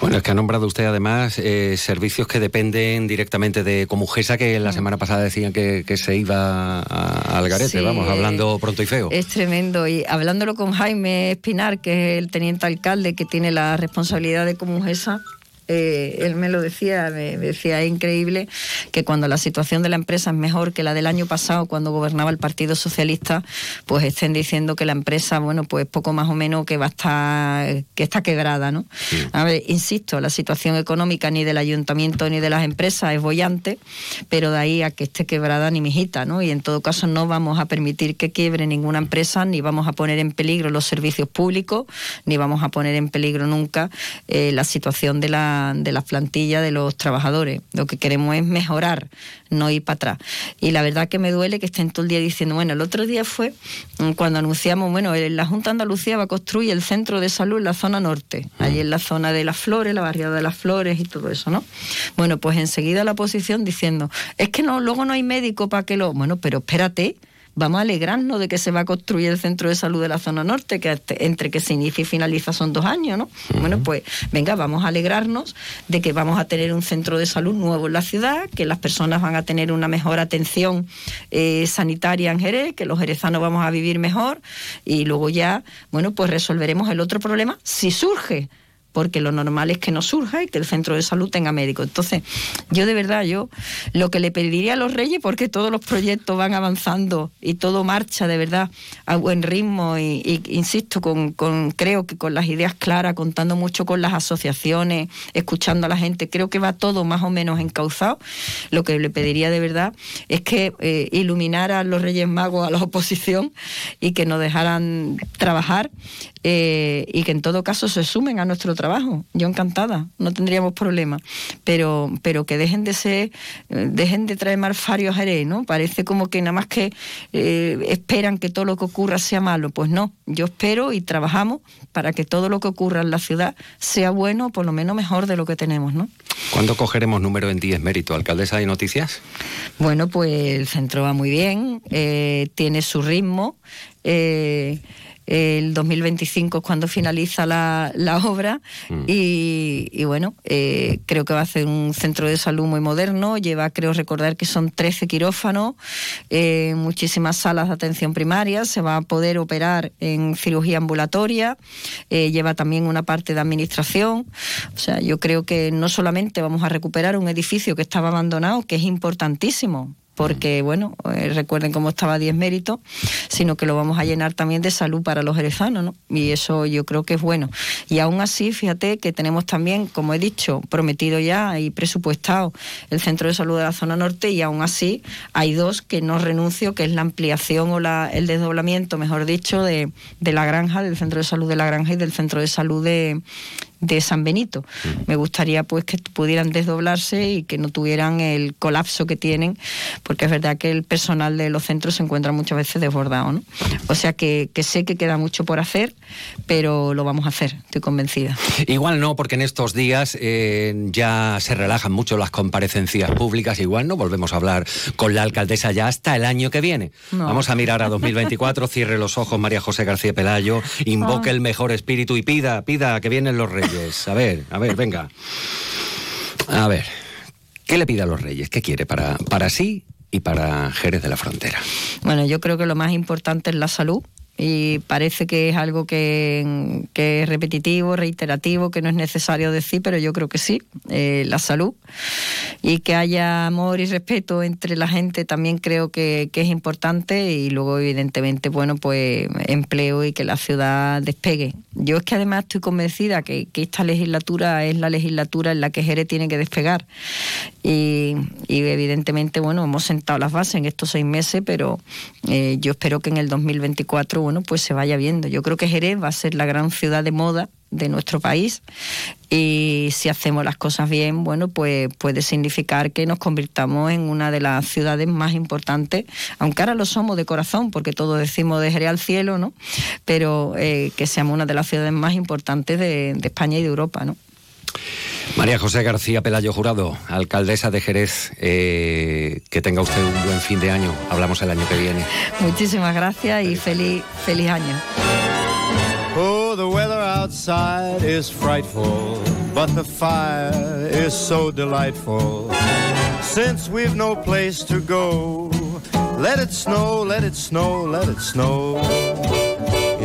Bueno, es que ha nombrado usted además eh, servicios que dependen directamente de Comujesa, que la semana pasada decían que, que se iba al garete, Sí, vamos, hablando pronto y feo. Es tremendo. Y hablándolo con Jaime Espinar, que es el teniente alcalde que tiene la responsabilidad de Comujesa, eh, él me lo decía, me, decía, es increíble que cuando la situación de la empresa es mejor que la del año pasado, cuando gobernaba el Partido Socialista, pues estén diciendo que la empresa, bueno, pues poco más o menos que va a estar, que está quebrada, ¿no? A ver, insisto, la situación económica ni del ayuntamiento ni de las empresas es bollante, pero de ahí a que esté quebrada ni mijita, ¿no? Y en todo caso no vamos a permitir que quiebre ninguna empresa, ni vamos a poner en peligro los servicios públicos, ni vamos a poner en peligro nunca eh, la situación de la de la plantilla de los trabajadores. Lo que queremos es mejorar, no ir para atrás. Y la verdad que me duele que estén todo el día diciendo, bueno, el otro día fue cuando anunciamos, bueno, la Junta Andalucía va a construir el centro de salud en la zona norte, allí en la zona de las flores, la barriada de las flores y todo eso, ¿no? Bueno, pues enseguida la oposición diciendo, es que no, luego no hay médico para que lo... Bueno, pero espérate, vamos a alegrarnos de que se va a construir el centro de salud de la zona norte, que entre que se inicia y finaliza son dos años, ¿no? Bueno, pues venga, vamos a alegrarnos de que vamos a tener un centro de salud nuevo en la ciudad, que las personas van a tener una mejor atención eh, sanitaria en Jerez, que los jerezanos vamos a vivir mejor y luego ya, bueno, pues resolveremos el otro problema si surge porque lo normal es que no surja y que el centro de salud tenga médico. Entonces, yo de verdad, yo lo que le pediría a los reyes, porque todos los proyectos van avanzando y todo marcha de verdad a buen ritmo y, insisto, con, con- creo que con las ideas claras, contando mucho con las asociaciones, escuchando a la gente, creo que va todo más o menos encauzado. Lo que le pediría de verdad es que eh, iluminara a los Reyes Magos a la oposición y que nos dejaran trabajar eh, y que en todo caso se sumen a nuestro trabajo. Yo encantada, no tendríamos problema. Pero, pero que dejen de ser, dejen de traer malfarios a Jerez, ¿no? Parece como que nada más que eh, esperan que todo lo que ocurra sea malo. Pues no, yo espero y trabajamos para que todo lo que ocurra en la ciudad sea bueno, o por lo menos mejor de lo que tenemos, ¿no? ¿Cuándo cogeremos número en 10 mérito? ¿Alcaldesa de noticias? Bueno, pues el centro va muy bien, eh, tiene su ritmo. eh, el 2025 es cuando finaliza la, la obra. Y, y bueno, eh, creo que va a ser un centro de salud muy moderno, lleva creo recordar que son 13 quirófanos, eh, muchísimas salas de atención primaria, se va a poder operar en cirugía ambulatoria, eh, lleva también una parte de administración, o sea, yo creo que no solamente vamos a recuperar un edificio que estaba abandonado, que es importantísimo, porque, bueno, eh, recuerden cómo estaba 10 méritos, sino que lo vamos a llenar también de salud para los jerezanos, ¿no? Y eso yo creo que es bueno. Y aún así, fíjate que tenemos también, como he dicho, prometido ya y presupuestado el Centro de Salud de la Zona Norte y aún así hay dos que no renuncio, que es la ampliación o la, el desdoblamiento, mejor dicho, de, de la granja, del Centro de Salud de la granja y del Centro de Salud de de San Benito. Me gustaría pues que pudieran desdoblarse y que no tuvieran el colapso que tienen, porque es verdad que el personal de los centros se encuentra muchas veces desbordado, ¿no? O sea que, que sé que queda mucho por hacer, pero lo vamos a hacer, estoy convencida. Igual no, porque en estos días eh, ya se relajan mucho las comparecencias públicas. Igual no volvemos a hablar con la alcaldesa ya hasta el año que viene. No. Vamos a mirar a 2024, cierre los ojos María José García Pelayo, invoque Ah. el mejor espíritu y pida, pida que vienen los reyes. A ver, a ver, venga. A ver, ¿qué le pide a los reyes? ¿Qué quiere para, para sí y para Jerez de la Frontera? Bueno, yo creo que lo más importante es la salud y parece que es algo que, es repetitivo, reiterativo, que no es necesario decir, pero yo creo que sí, eh, la salud y que haya amor y respeto entre la gente también creo que, que es importante y luego evidentemente, bueno, pues empleo y que la ciudad despegue. Yo es que además estoy convencida que, que esta legislatura es la legislatura en la que Jerez tiene que despegar y, y evidentemente, bueno, hemos sentado las bases en estos seis meses, pero eh, yo espero que en el 2024, bueno, pues se vaya viendo. Yo creo que Jerez va a ser la gran ciudad de moda de nuestro país y si hacemos las cosas bien, bueno, pues puede significar que nos convirtamos en una de las ciudades más importantes, aunque ahora lo somos de corazón, porque todos decimos de Jerez al cielo, ¿no? Pero eh, que seamos una de las ciudades más importantes de, de España y de Europa, ¿no? María José García Pelayo Jurado, alcaldesa de Jerez, eh, que tenga usted un buen fin de año. Hablamos el año que viene. Muchísimas gracias y feliz, feliz año. Oh, the weather outside is frightful, but the fire is so delightful. Since we've no place to go, let it snow, let it snow, let it snow.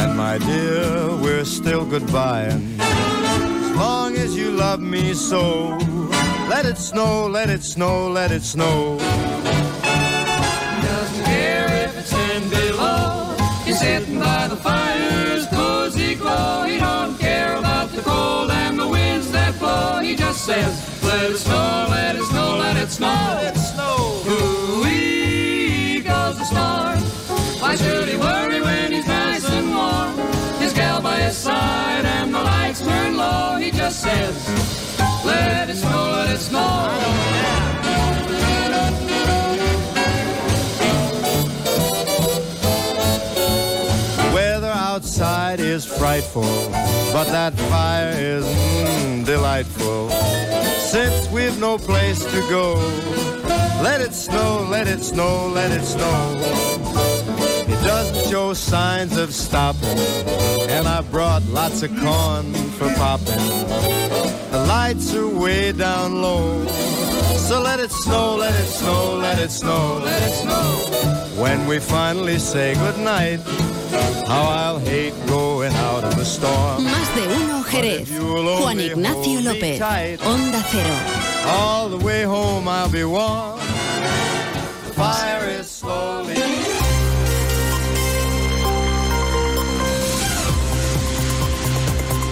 and my dear, we're still goodbying. As long as you love me so. Let it snow, let it snow, let it snow. Doesn't care if it's ten below. He's sitting by the fire's cozy glow. He don't care about the cold and the winds that blow. He just says, let it snow, let it snow, let it snow. Let it snow. Says, let it snow, let it snow. Weather outside is frightful, but that fire is mm, delightful. Since we've no place to go, let it snow, let it snow, let it snow. It doesn't show signs of stopping, and I brought lots of corn for popping. The lights are way down low, so let it snow, let it snow, let it snow, let it snow. When we finally say goodnight, how I'll hate going out in the storm. Más de uno Jerez. Juan Ignacio López. Onda Cero. All the way home I'll be warm. The fire is slowly.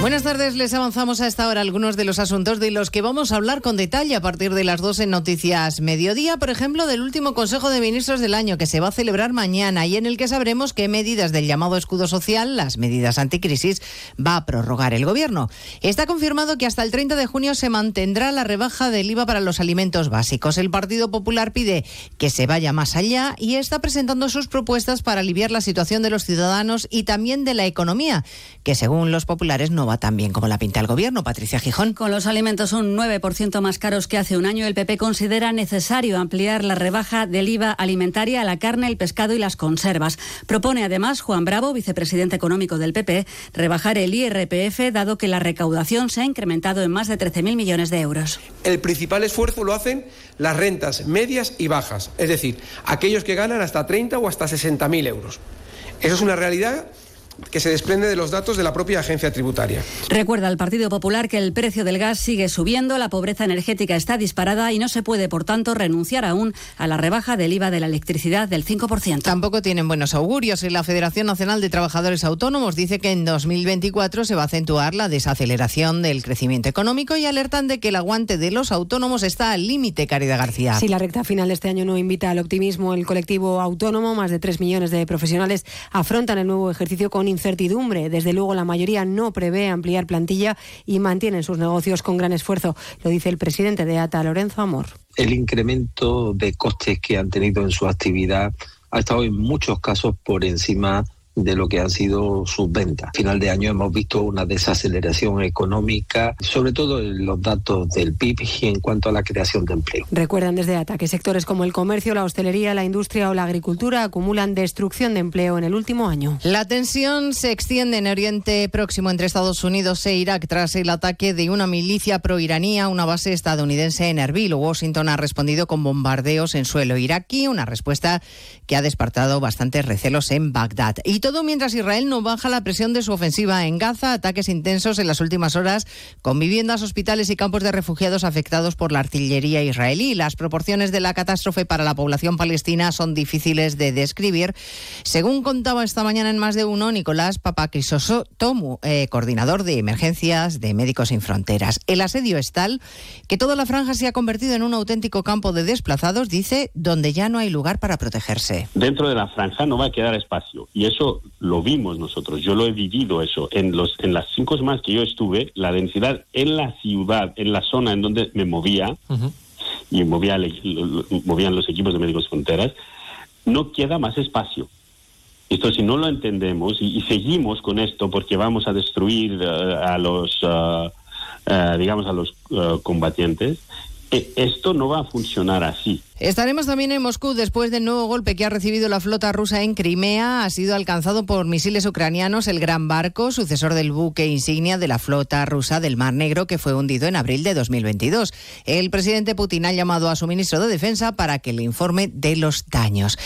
Buenas tardes, les avanzamos a esta hora algunos de los asuntos de los que vamos a hablar con detalle a partir de las 2 en Noticias Mediodía, por ejemplo, del último Consejo de Ministros del año que se va a celebrar mañana y en el que sabremos qué medidas del llamado escudo social, las medidas anticrisis, va a prorrogar el Gobierno. Está confirmado que hasta el 30 de junio se mantendrá la rebaja del IVA para los alimentos básicos. El Partido Popular pide que se vaya más allá y está presentando sus propuestas para aliviar la situación de los ciudadanos y también de la economía, que según los populares no va tan bien como la pinta el gobierno. Patricia Gijón. Con los alimentos un 9% más caros que hace un año, el PP considera necesario ampliar la rebaja del IVA alimentaria a la carne, el pescado y las conservas. Propone además Juan Bravo, vicepresidente económico del PP, rebajar el IRPF dado que la recaudación se ha incrementado en más de 13.000 millones de euros. El principal esfuerzo lo hacen las rentas medias y bajas, es decir, aquellos que ganan hasta 30 o hasta 60.000 euros. Eso es una realidad que se desprende de los datos de la propia agencia tributaria. Recuerda al Partido Popular que el precio del gas sigue subiendo, la pobreza energética está disparada y no se puede, por tanto, renunciar aún a la rebaja del IVA de la electricidad del 5%. Tampoco tienen buenos augurios. La Federación Nacional de Trabajadores Autónomos dice que en 2024 se va a acentuar la desaceleración del crecimiento económico y alertan de que el aguante de los autónomos está al límite, Caridad García. Si la recta final de este año no invita al optimismo, el colectivo autónomo, más de 3 millones de profesionales, afrontan el nuevo ejercicio con incertidumbre. Desde luego, la mayoría no prevé ampliar plantilla y mantienen sus negocios con gran esfuerzo. Lo dice el presidente de ATA, Lorenzo Amor. El incremento de costes que han tenido en su actividad ha estado en muchos casos por encima de lo que han sido sus ventas. A final de año hemos visto una desaceleración económica, sobre todo en los datos del PIB y en cuanto a la creación de empleo. Recuerdan desde ATA que sectores como el comercio, la hostelería, la industria o la agricultura acumulan destrucción de empleo en el último año. La tensión se extiende en Oriente Próximo entre Estados Unidos e Irak tras el ataque de una milicia proiraní a una base estadounidense en Erbil. Washington ha respondido con bombardeos en suelo iraquí, una respuesta que ha despertado bastantes recelos en Bagdad. Y todo mientras Israel no baja la presión de su ofensiva en Gaza, ataques intensos en las últimas horas con viviendas, hospitales y campos de refugiados afectados por la artillería israelí. Las proporciones de la catástrofe para la población palestina son difíciles de describir. Según contaba esta mañana en más de uno, Nicolás Papacrisotomu, eh, coordinador de emergencias de Médicos Sin Fronteras. El asedio es tal que toda la franja se ha convertido en un auténtico campo de desplazados, dice, donde ya no hay lugar para protegerse. Dentro de la franja no va a quedar espacio y eso lo vimos nosotros, yo lo he vivido eso. En, los, en las cinco semanas que yo estuve, la densidad en la ciudad, en la zona en donde me movía, y movía, movían los equipos de Médicos Fronteras, no queda más espacio. Esto si no lo entendemos y, y seguimos con esto porque vamos a destruir eh, a los, eh, digamos, a los combatientes, eh, esto no va a funcionar así. Estaremos también en Moscú después del nuevo golpe que ha recibido la flota rusa en Crimea. Ha sido alcanzado por misiles ucranianos el gran barco, sucesor del buque insignia de la flota rusa del Mar Negro, que fue hundido en abril de 2022. El presidente Putin ha llamado a su ministro de Defensa para que le informe de los daños.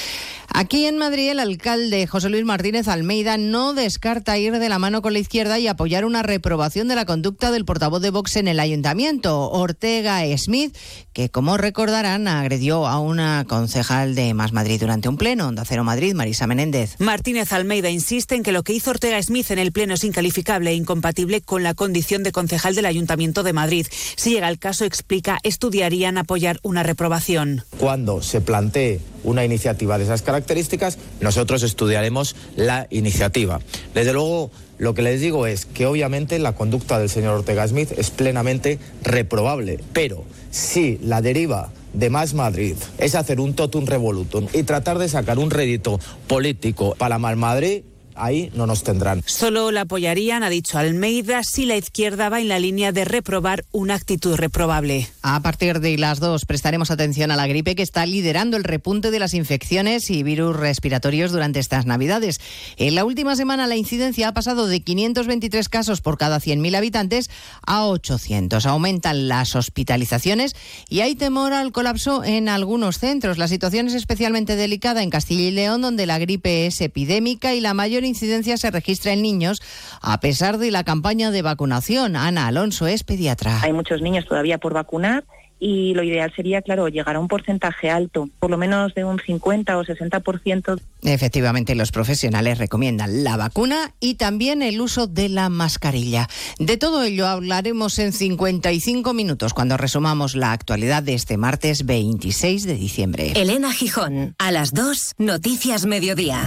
Aquí en Madrid, el alcalde José Luis Martínez Almeida no descarta ir de la mano con la izquierda y apoyar una reprobación de la conducta del portavoz de Vox en el ayuntamiento, Ortega Smith, que, como recordarán, agredió a una concejal de Más Madrid durante un pleno. Onda Cero Madrid, Marisa Menéndez. Martínez Almeida insiste en que lo que hizo Ortega Smith en el pleno es incalificable e incompatible con la condición de concejal del Ayuntamiento de Madrid. Si llega el caso, explica, estudiarían apoyar una reprobación. Cuando se plantee una iniciativa de esas características, nosotros estudiaremos la iniciativa. Desde luego, lo que les digo es que obviamente la conducta del señor Ortega Smith es plenamente reprobable, pero si la deriva de Más Madrid es hacer un totum revolutum y tratar de sacar un rédito político para Más Madrid, ahí no nos tendrán. Solo la apoyarían, ha dicho Almeida, si la izquierda va en la línea de reprobar una actitud reprobable. A partir de las dos prestaremos atención a la gripe que está liderando el repunte de las infecciones y virus respiratorios durante estas Navidades. En la última semana la incidencia ha pasado de 523 casos por cada 100.000 habitantes a 800. Aumentan las hospitalizaciones y hay temor al colapso en algunos centros. La situación es especialmente delicada en Castilla y León, donde la gripe es epidémica y la mayor incidencia se registra en niños, a pesar de la campaña de vacunación. Ana Alonso es pediatra. Hay muchos niños todavía por vacunar y lo ideal sería, claro, llegar a un porcentaje alto, por lo menos de un 50 o 60%. Efectivamente, los profesionales recomiendan la vacuna y también el uso de la mascarilla. De todo ello hablaremos en 55 minutos cuando resumamos la actualidad de este martes 26 de diciembre. Elena Gijón, a las 2, Noticias Mediodía.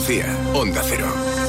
Andalucía, Onda Cero.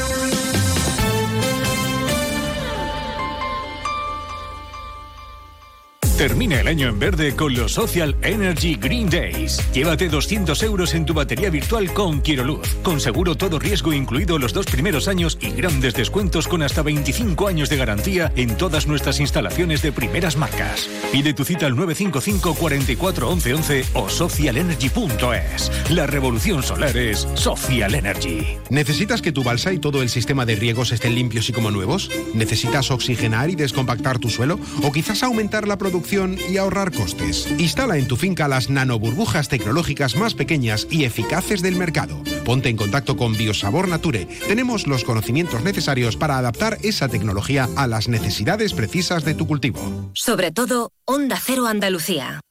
Termina el año en verde con los Social Energy Green Days. Llévate 200 euros en tu batería virtual con Quiroluz. Con seguro todo riesgo incluido los dos primeros años y grandes descuentos con hasta 25 años de garantía en todas nuestras instalaciones de primeras marcas. Pide tu cita al 955 44 11 11 o socialenergy.es. La revolución solar es Social Energy. ¿Necesitas que tu balsa y todo el sistema de riegos estén limpios y como nuevos? ¿Necesitas oxigenar y descompactar tu suelo? ¿O quizás aumentar la producción y ahorrar costes? Instala en tu finca las nanoburbujas tecnológicas más pequeñas y eficaces del mercado. Ponte en contacto con Biosabor Nature. Tenemos los conocimientos necesarios para adaptar esa tecnología a las necesidades precisas de tu cultivo. Sobre todo, Onda Cero Andalucía.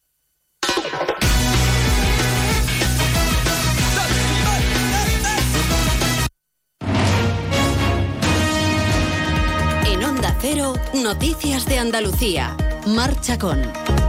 En Onda Cero, Noticias de Andalucía. Marcha con.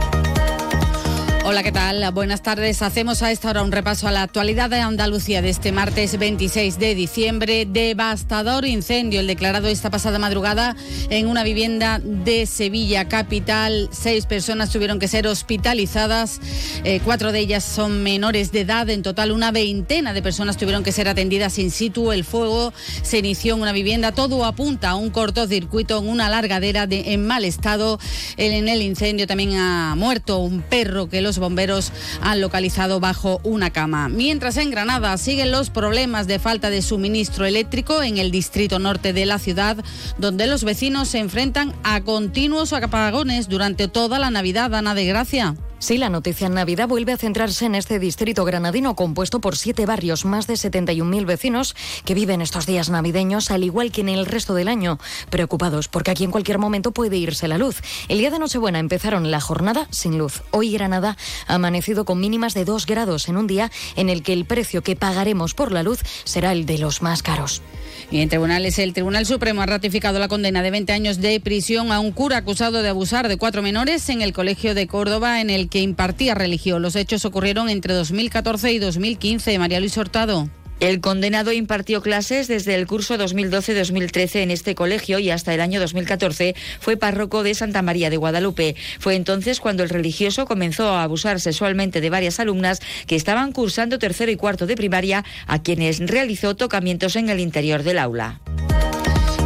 Hola, ¿qué tal? Buenas tardes. Hacemos a esta hora un repaso a la actualidad de Andalucía de este martes 26 de diciembre. Devastador incendio, el declarado esta pasada madrugada en una vivienda de Sevilla capital. Seis personas tuvieron que ser hospitalizadas. Eh, cuatro de ellas son menores de edad. En total, una veintena de personas tuvieron que ser atendidas in situ. El fuego se inició en una vivienda. Todo apunta a un cortocircuito en una largadera de, en mal estado. En el incendio también ha muerto un perro que los bomberos han localizado bajo una cama. Mientras en Granada siguen los problemas de falta de suministro eléctrico en el distrito norte de la ciudad, donde los vecinos se enfrentan a continuos apagones durante toda la Navidad, Ana de Gracia. Sí, la noticia en Navidad vuelve a centrarse en este distrito granadino compuesto por siete barrios, más de 71.000 vecinos que viven estos días navideños, al igual que en el resto del año, preocupados porque aquí en cualquier momento puede irse la luz. El día de Nochebuena empezaron la jornada sin luz. Hoy Granada amanecido con mínimas de 2 grados en un día en el que el precio que pagaremos por la luz será el de los más caros. Y en tribunales, el Tribunal Supremo ha ratificado la condena de 20 años de prisión a un cura acusado de abusar de cuatro menores en el Colegio de Córdoba en el que impartía religión. Los hechos ocurrieron entre 2014 y 2015. María Luis Hurtado. El condenado impartió clases desde el curso 2012-2013 en este colegio y hasta el año 2014 fue párroco de Santa María de Guadalupe. Fue entonces cuando el religioso comenzó a abusar sexualmente de varias alumnas que estaban cursando tercero y cuarto de primaria, a quienes realizó tocamientos en el interior del aula.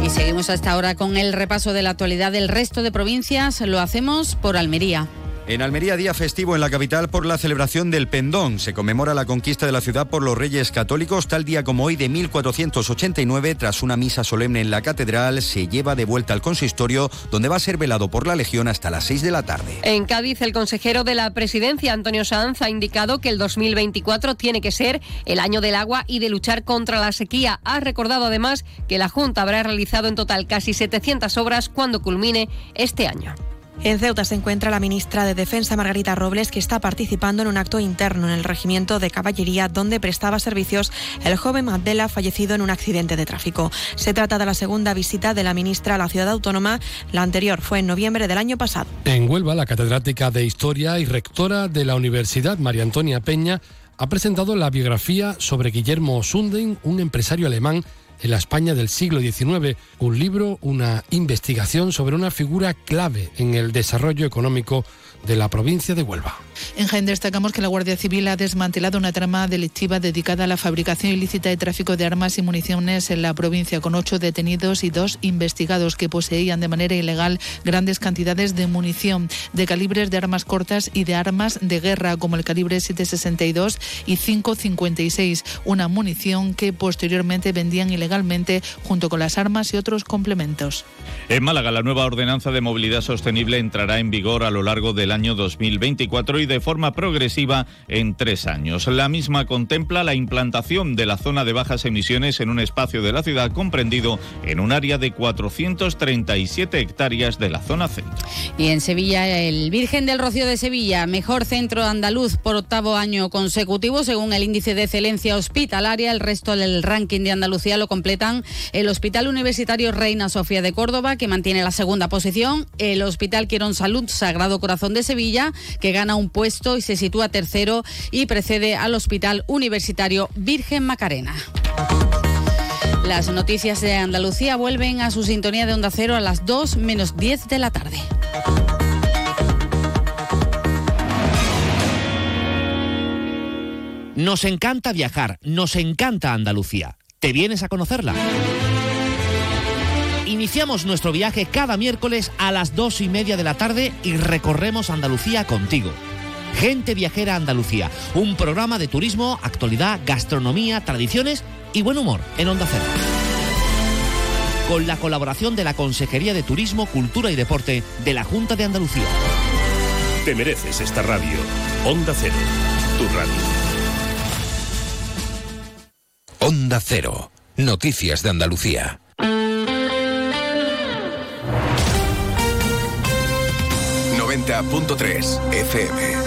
Y seguimos hasta ahora con el repaso de la actualidad del resto de provincias. Lo hacemos por Almería. En Almería, día festivo en la capital por la celebración del Pendón. Se conmemora la conquista de la ciudad por los reyes católicos. Tal día como hoy de 1489, tras una misa solemne en la catedral, se lleva de vuelta al consistorio, donde va a ser velado por la Legión hasta las 6 de la tarde. En Cádiz, el consejero de la presidencia, Antonio Sanz, ha indicado que el 2024 tiene que ser el año del agua y de luchar contra la sequía. Ha recordado además que la Junta habrá realizado en total casi 700 obras cuando culmine este año. En Ceuta se encuentra la ministra de Defensa Margarita Robles, que está participando en un acto interno en el regimiento de caballería donde prestaba servicios el joven Mandela fallecido en un accidente de tráfico. Se trata de la segunda visita de la ministra a la ciudad autónoma. La anterior fue en noviembre del año pasado. En Huelva, la catedrática de Historia y rectora de la Universidad, María Antonia Peña, ha presentado la biografía sobre Guillermo Sunding, un empresario alemán en la España del siglo XIX, un libro, una investigación sobre una figura clave en el desarrollo económico de la provincia de Huelva. En Jaén destacamos que la Guardia Civil ha desmantelado una trama delictiva dedicada a la fabricación ilícita y tráfico de armas y municiones en la provincia, con ocho detenidos y dos investigados que poseían de manera ilegal grandes cantidades de munición de calibres de armas cortas y de armas de guerra, como el calibre 762 y 556, una munición que posteriormente vendían ilegalmente junto con las armas y otros complementos. En Málaga, la nueva ordenanza de movilidad sostenible entrará en vigor a lo largo del año 2024 y de forma progresiva en tres años. La misma contempla la implantación de la zona de bajas emisiones en un espacio de la ciudad comprendido en un área de 437 hectáreas de la zona centro. Y en Sevilla, el Virgen del Rocío de Sevilla, mejor centro andaluz por octavo año consecutivo, según el índice de excelencia hospitalaria. El resto del ranking de Andalucía lo completan el Hospital Universitario Reina Sofía de Córdoba, que mantiene la segunda posición, el Hospital Quirón Salud Sagrado Corazón de Sevilla, que gana un puesto y se sitúa tercero y precede al Hospital Universitario Virgen Macarena. Las noticias de Andalucía vuelven a su sintonía de Onda Cero a las 2 menos 10 de la tarde. Nos encanta viajar, nos encanta Andalucía. ¿Te vienes a conocerla? Iniciamos nuestro viaje cada miércoles a las dos y media de la tarde y recorremos Andalucía contigo. Gente Viajera Andalucía, un programa de turismo, actualidad, gastronomía, tradiciones y buen humor en Onda Cero. Con la colaboración de la Consejería de Turismo, Cultura y Deporte de la Junta de Andalucía. Te mereces esta radio. Onda Cero, tu radio. Onda Cero. Noticias de Andalucía. .3 FM.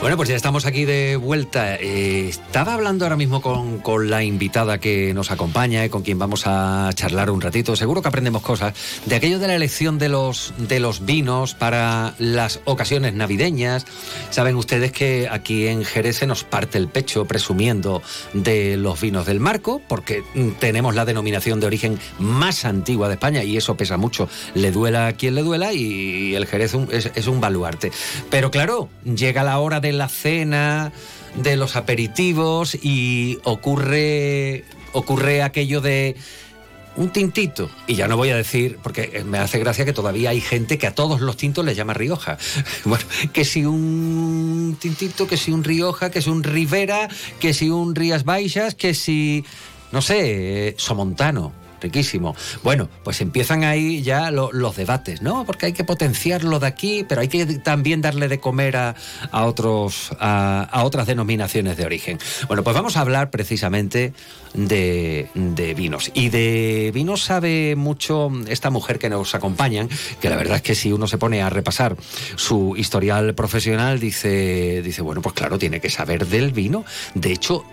Bueno, pues ya estamos aquí de vuelta. Eh, estaba hablando ahora mismo con, con la invitada que nos acompaña y con quien vamos a charlar un ratito. Seguro que aprendemos cosas de aquello de la elección de los, de los vinos para las ocasiones navideñas. Saben ustedes que aquí en Jerez se nos parte el pecho presumiendo de los vinos del marco, porque mm, tenemos la denominación de origen más antigua de España y eso pesa mucho. Le duela a quien le duela y el Jerez es, es un baluarte. Pero claro, llega la hora de la cena, de los aperitivos y ocurre, ocurre aquello de un tintito. Y ya no voy a decir, porque me hace gracia que todavía hay gente que a todos los tintos les llama Rioja. [LAUGHS] Bueno, que si un tintito, que si un Rioja, que si un Rivera, que si un Rías Baixas, que si, no sé, Somontano riquísimo. Bueno, pues empiezan ahí ya los debates, ¿no? Porque hay que potenciarlo de aquí, pero hay que también darle de comer a, otros, a, otras denominaciones de origen. Bueno, pues vamos a hablar precisamente de, de, vinos. Y de vinos sabe mucho esta mujer que nos acompaña, que la verdad es que si uno se pone a repasar su historial profesional, dice, dice bueno, pues claro, tiene que saber del vino. De hecho,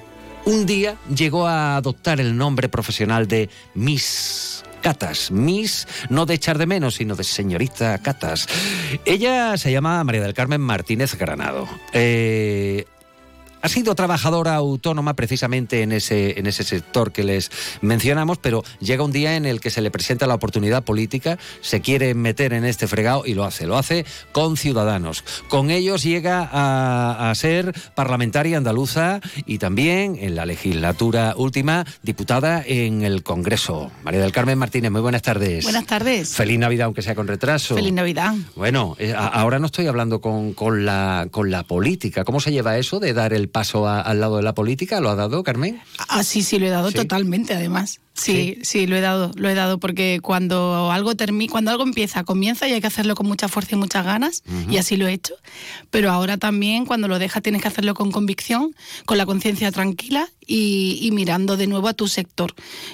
un día llegó a adoptar el nombre profesional de Miss Catas. Miss, no de echar de menos, sino de señorita Catas. Ella se llama María del Carmen Martínez Granado. Eh, ha sido trabajadora autónoma precisamente en ese, en ese sector que les mencionamos, pero llega un día en el que se le presenta la oportunidad política, se quiere meter en este fregado y lo hace. Lo hace con ciudadanos. Con ellos llega a, ser parlamentaria andaluza y también en la legislatura última diputada en el Congreso. María del Carmen Martínez, muy buenas tardes. Buenas tardes. Feliz Navidad, aunque sea con retraso. Feliz Navidad. Bueno, eh, ahora no estoy hablando con, con, la, con la política. ¿Cómo se lleva eso de dar el paso al lado de la política? ¿Lo ha dado, Carmen? Ah, sí, sí, lo he dado totalmente, además. Sí, sí, lo he dado, lo he dado porque cuando algo termina, cuando algo empieza, comienza y hay que hacerlo con mucha fuerza y muchas ganas y así lo he hecho. Pero ahora también cuando lo dejas tienes que hacerlo con convicción, con la conciencia tranquila y, mirando de nuevo a tu sector.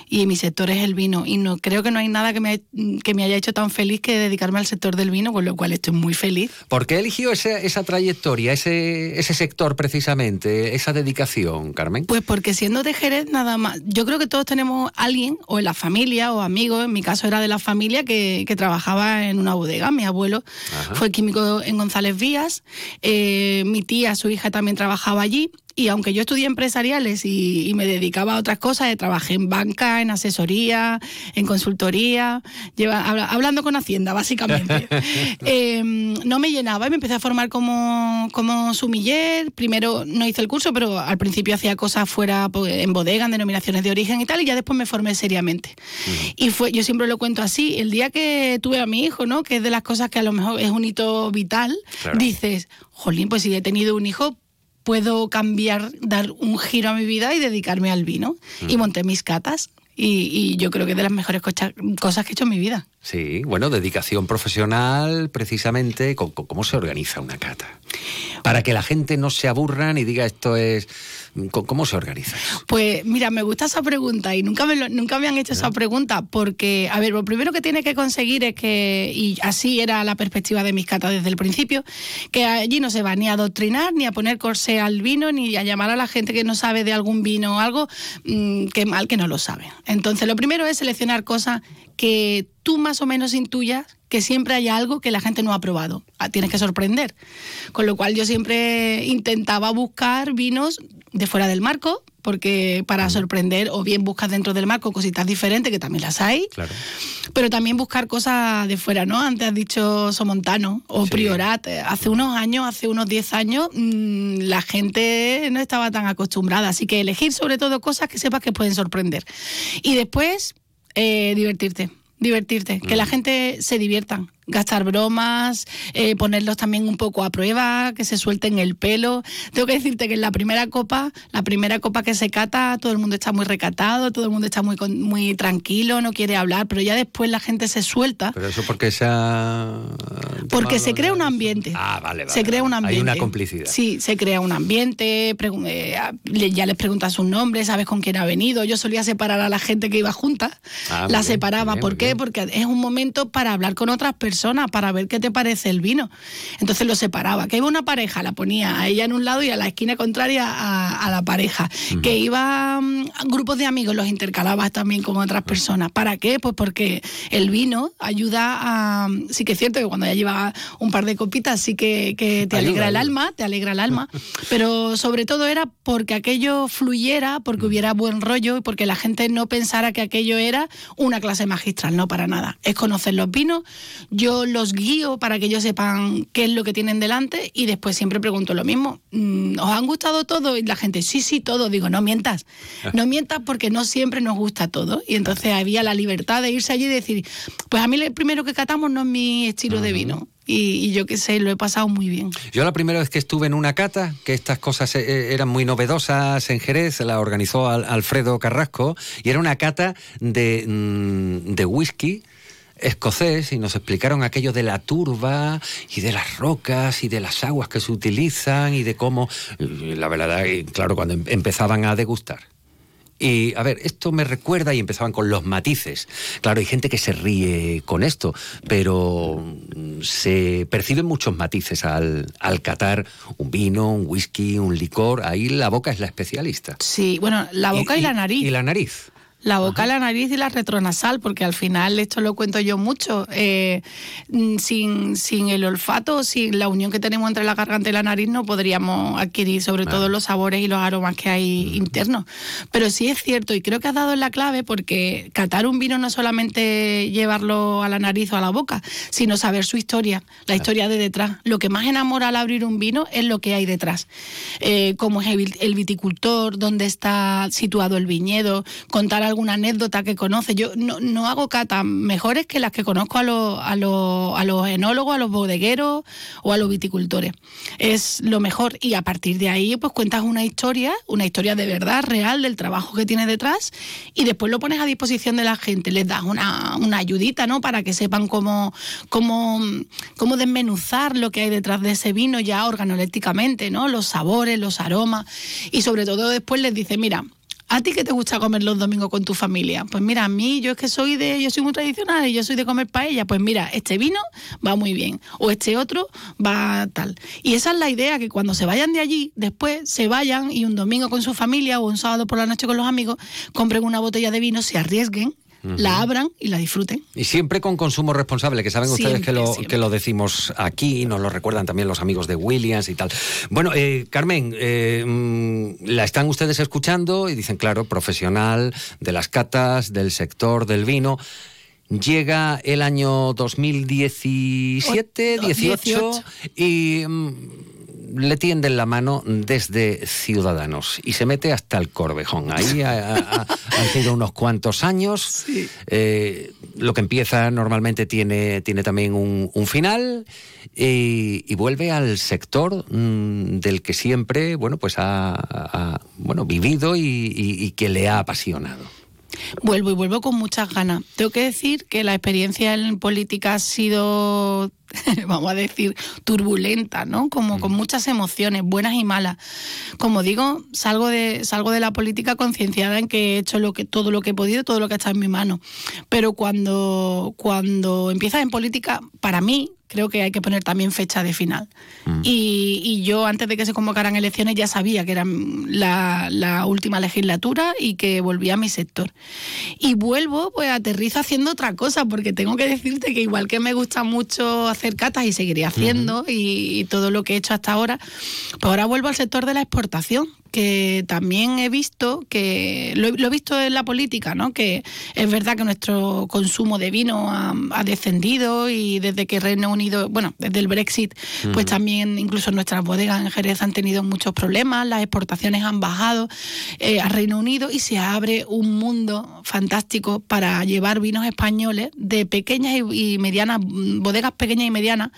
Y mi sector es el vino y no creo que no hay nada que me, que me haya hecho tan feliz que dedicarme al sector del vino, con lo cual estoy muy feliz. ¿Por qué eligió esa, esa trayectoria, ese, ese sector precisamente, esa dedicación, Carmen? Pues porque siendo de Jerez nada más, yo creo que todos tenemos alguien, o en la familia, o amigos, en mi caso era de la familia, que, que trabajaba en una bodega. Mi abuelo fue químico en González Vías, eh, mi tía, su hija también trabajaba allí, y aunque yo estudié empresariales y, me dedicaba a otras cosas, trabajé en banca, en asesoría, en consultoría, lleva, hablando con Hacienda, básicamente. [LAUGHS] Em, no me llenaba y me empecé a formar como, como sumiller. Primero no hice el curso, pero al principio hacía cosas fuera pues, en bodega, en denominaciones de origen y tal, y ya después me formé seriamente. Y fue, yo siempre lo cuento así, el día que tuve a mi hijo, ¿no? que es de las cosas que a lo mejor es un hito vital, dices, jolín, pues si he tenido un hijo, puedo cambiar, dar un giro a mi vida y dedicarme al vino. Y monté mis catas. Y, yo creo que es de las mejores cosas que he hecho en mi vida. Sí, bueno, dedicación profesional, precisamente. ¿Cómo, se organiza una cata? Para que la gente no se aburra ni diga esto es ¿Cómo se organiza? Pues mira, me gusta esa pregunta y nunca me, nunca me han hecho esa pregunta porque, a ver, lo primero que tiene que conseguir es que, y así era la perspectiva de mis catas desde el principio, que allí no se va ni a adoctrinar, ni a poner corsé al vino, ni a llamar a la gente que no sabe de algún vino o algo, mm, que mal que no lo sabe. Entonces, lo primero es seleccionar cosas que tú más o menos intuyas que siempre hay algo que la gente no ha probado. Ah, tienes que sorprender. Con lo cual yo siempre intentaba buscar vinos de fuera del marco, porque para sorprender o bien buscas dentro del marco cositas diferentes, que también las hay, claro. pero también buscar cosas de fuera, ¿no? Antes has dicho Somontano o Priorat. Hace unos años, hace unos 10 años, mm, la gente no estaba tan acostumbrada, así que elegir sobre todo cosas que sepas que pueden sorprender. Y después, eh, divertirte divertirte, que la gente se divierta, gastar bromas, eh, ponerlos también un poco a prueba, que se suelten el pelo. Tengo que decirte que en la primera copa, la primera copa que se cata, todo el mundo está muy recatado, todo el mundo está muy muy tranquilo, no quiere hablar, pero ya después la gente se suelta. Pero eso porque se ha porque se crea un ambiente. Ah, vale, vale. Se crea un ambiente. Hay una complicidad. Sí, se crea un ambiente, eh, ya les preguntas su nombre, sabes con quién ha venido. Yo solía separar a la gente que iba junta, ah, la separaba. ¿Por qué? Porque es un momento para hablar con otras personas, para ver qué te parece el vino. Entonces lo separaba. Que iba una pareja, la ponía a ella en un lado y a la esquina contraria a, la pareja. Que iba mm, grupos de amigos, los intercalabas también con otras personas. ¿Para qué? Pues porque el vino ayuda a... Sí que es cierto que cuando ya lleva un par de copitas, sí que, te alegra el alma, te alegra el alma, [LAUGHS] pero sobre todo era porque aquello fluyera, porque hubiera buen rollo y porque la gente no pensara que aquello era una clase magistral, no para nada. Es conocer los vinos. yo los guío para que ellos sepan qué es lo que tienen delante y después siempre pregunto lo mismo. mm, ¿Os han gustado todo? Y la gente, sí, sí, todo. Digo, no mientas. No mientas porque no siempre nos gusta todo. Y entonces había la libertad de irse allí y decir, pues a mí el primero que catamos no es mi estilo de vino. Y, y yo qué sé, lo he pasado muy bien. Yo la primera vez que estuve en una cata, que estas cosas eh, eran muy novedosas en Jerez, la organizó Al- Alfredo Carrasco, y era una cata de, mm, de whisky escocés y nos explicaron aquello de la turba y de las rocas y de las aguas que se utilizan y de cómo, y la verdad, y claro, cuando em- empezaban a degustar. Y a ver, esto me recuerda y empezaban con los matices. Claro, hay gente que se ríe con esto, pero mm, se perciben muchos matices al, al catar un vino, un whisky, un licor. Ahí la boca es la especialista. Sí, bueno, la boca y, la nariz. Y la nariz. La boca, la nariz y la retronasal, porque al final esto lo cuento yo mucho. eh, mm, sin, sin el olfato, sin la unión que tenemos entre la garganta y la nariz, no podríamos adquirir sobre todo los sabores y los aromas que hay internos. Pero sí es cierto, y creo que has dado en la clave, porque catar un vino no es solamente llevarlo a la nariz o a la boca, sino saber su historia, la historia de detrás. Lo que más enamora al abrir un vino es lo que hay detrás. Eh, cómo es el, el viticultor, dónde está situado el viñedo, contar alguna anécdota que conoce. Yo no, no hago catas mejores que las que conozco a los, a, los, a los enólogos, a los bodegueros o a los viticultores. Es lo mejor y a partir de ahí pues cuentas una historia, una historia de verdad, real, del trabajo que tienes detrás y después lo pones a disposición de la gente, les das una, una ayudita, ¿no? Para que sepan cómo, cómo, cómo desmenuzar lo que hay detrás de ese vino ya organolépticamente, ¿no? Los sabores, los aromas y sobre todo después les dice, mira, ¿A ti qué te gusta comer los domingos con tu familia? Pues mira, a mí yo es que soy de, yo soy muy tradicional y yo soy de comer paella. Pues mira, este vino va muy bien o este otro va tal. Y esa es la idea, que cuando se vayan de allí, después se vayan y un domingo con su familia o un sábado por la noche con los amigos, compren una botella de vino, se arriesguen, la abran y la disfruten. Y siempre con consumo responsable, que saben ustedes que lo, siempre. que lo decimos aquí, nos lo recuerdan también los amigos de Williams y tal. Bueno, eh, Carmen, eh, mm, la están ustedes escuchando y dicen, claro, profesional de las catas, del sector del vino. Llega el año 2017, O- 18, 18. y mm, le tienden la mano desde Ciudadanos y se mete hasta el Corvejón. Ahí ha- ha- han sido unos cuantos años. Eh, lo que empieza normalmente tiene, tiene también un, un final y, y vuelve al sector mm, del que siempre bueno, pues ha, ha- bueno, vivido y, y- y que le ha apasionado. Vuelvo y vuelvo con muchas ganas. Tengo que decir que la experiencia en política ha sido, [LAUGHS] vamos a decir, turbulenta, ¿no? Como con muchas emociones, buenas y malas. Como digo, salgo de, salgo de la política concienciada en que he hecho lo que, todo lo que he podido, todo lo que ha estado en mi mano. Pero cuando, cuando empiezas en política, para mí, creo que hay que poner también fecha de final. Y, y yo, antes de que se convocaran elecciones, ya sabía que era la, la última legislatura y que volvía a mi sector. Y vuelvo, pues aterrizo haciendo otra cosa, porque tengo que decirte que igual que me gusta mucho hacer catas y seguiré haciendo, y, y todo lo que he hecho hasta ahora, pues ahora vuelvo al sector de la exportación que también he visto que lo, he- lo he visto en la política, ¿no? Que es verdad que nuestro consumo de vino ha, ha descendido y desde que Reino Unido, bueno, desde el Brexit, pues también incluso nuestras bodegas en Jerez han tenido muchos problemas, las exportaciones han bajado eh, a Reino Unido y se abre un mundo fantástico para llevar vinos españoles de pequeñas y, y medianas, bodegas pequeñas y medianas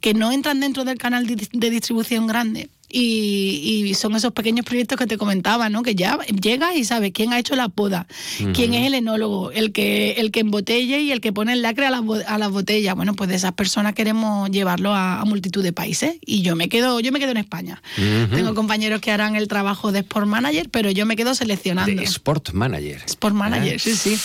que no entran dentro del canal de, de distribución grande. Y, y son esos pequeños proyectos que te comentaba, ¿no? Que ya llegas y sabes quién ha hecho la poda, quién es el enólogo, el que, el que embotella y el que pone el lacre a las, a las botellas. Bueno, pues de esas personas queremos llevarlo a, a multitud de países. Y yo me quedo, yo me quedo en España. Tengo compañeros que harán el trabajo de Sport Manager, pero yo me quedo seleccionando. De Sport Manager. Sport Manager, Ah. sí, sí.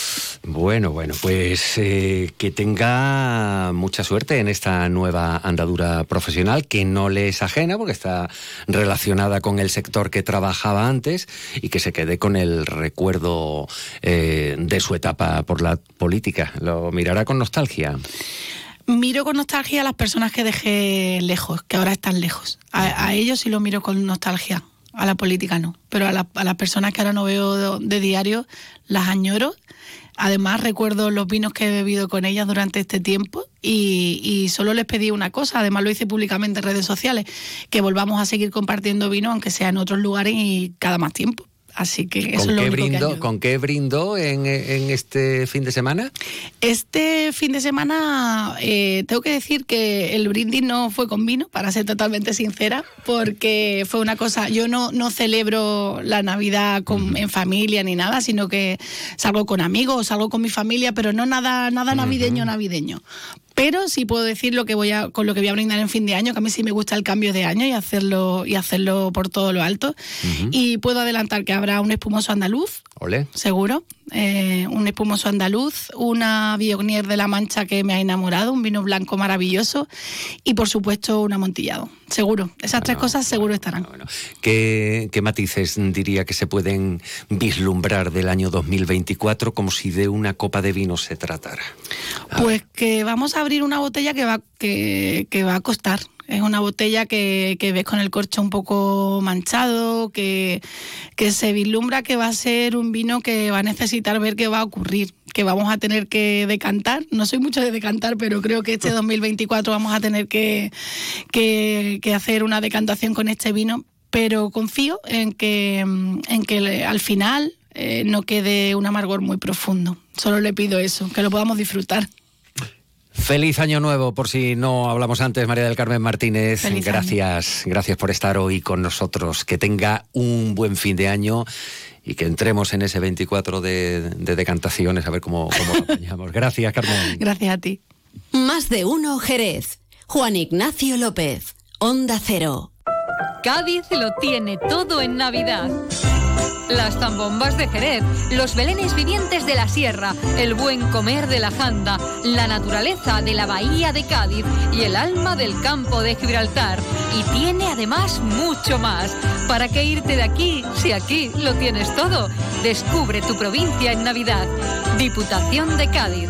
Bueno, bueno, pues eh, que tenga mucha suerte en esta nueva andadura profesional que no le es ajena porque está relacionada con el sector que trabajaba antes y que se quede con el recuerdo eh, de su etapa por la política. Lo mirará con nostalgia. Miro con nostalgia a las personas que dejé lejos, que ahora están lejos. A, ellos sí lo miro con nostalgia, a la política no. Pero a, la- a las personas que ahora no veo de, de diario, las añoro, Además, recuerdo los vinos que he bebido con ellas durante este tiempo y, y, solo les pedí una cosa, además lo hice públicamente en redes sociales, que volvamos a seguir compartiendo vino, aunque sea en otros lugares y cada más tiempo. Así que eso ¿Con, es lo qué único que brindo, añado. ¿Con qué brindó en, en este fin de semana? Este fin de semana eh, tengo que decir que el brindis no fue con vino, para ser totalmente sincera, porque fue una cosa, yo no, no celebro la Navidad con, en familia ni nada, sino que salgo con amigos, salgo con mi familia, pero no nada, nada navideño, navideño. Pero sí puedo decir lo que voy a, con lo que voy a brindar en fin de año, que a mí sí me gusta el cambio de año y hacerlo, y hacerlo por todo lo alto. Y puedo adelantar que habrá un espumoso andaluz, Ole. seguro. Eh, un espumoso andaluz, una Biognier de la Mancha que me ha enamorado, un vino blanco maravilloso y por supuesto un amontillado. Seguro. Esas tres cosas seguro estarán. ¿Qué, qué matices diría que se pueden vislumbrar del año 2024 como si de una copa de vino se tratara? Pues que vamos a abrir una botella que va, que, que va a costar. Es una botella que, que, ves con el corcho un poco manchado, que, que se vislumbra que va a ser un vino que va a necesitar ver qué va a ocurrir, que vamos a tener que decantar. No soy mucho de decantar, pero creo que este [LAUGHS] 2024 vamos a tener que, que, que hacer una decantación con este vino. Pero confío en que, en que al final eh, no quede un amargor muy profundo. Solo le pido eso, que lo podamos disfrutar. Feliz año nuevo, por si no hablamos antes, María del Carmen Martínez. Feliz gracias, gracias por estar hoy con nosotros. Que tenga un buen fin de año y que entremos en ese 24 de, de decantaciones a ver cómo, cómo lo apañamos. [LAUGHS] Gracias, Carmen. Gracias a ti. Más de uno, Jerez. Juan Ignacio López, Onda Cero. Cádiz lo tiene todo en Navidad. Las zambombas de Jerez, los belenes vivientes de la sierra, el buen comer de la janda, la naturaleza de la bahía de Cádiz y el alma del campo de Gibraltar. Y tiene además mucho más. ¿Para qué irte de aquí si aquí lo tienes todo? Descubre tu provincia en Navidad. Diputación de Cádiz.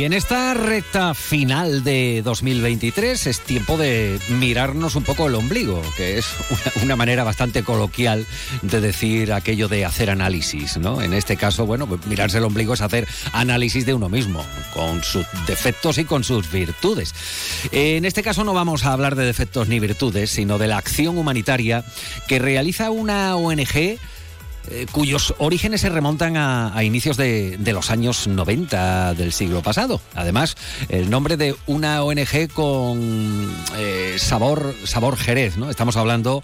Y en esta recta final de 2023 es tiempo de mirarnos un poco el ombligo, que es una, manera bastante coloquial de decir aquello de hacer análisis, ¿no? En este caso, bueno, pues mirarse el ombligo es hacer análisis de uno mismo, con sus defectos y con sus virtudes. En este caso no vamos a hablar de defectos ni virtudes, sino de la acción humanitaria que realiza una ONG eh, cuyos orígenes se remontan a, inicios de, los años 90 del siglo pasado. Además, el nombre de una ONG con eh, sabor, sabor Jerez, ¿no? Estamos hablando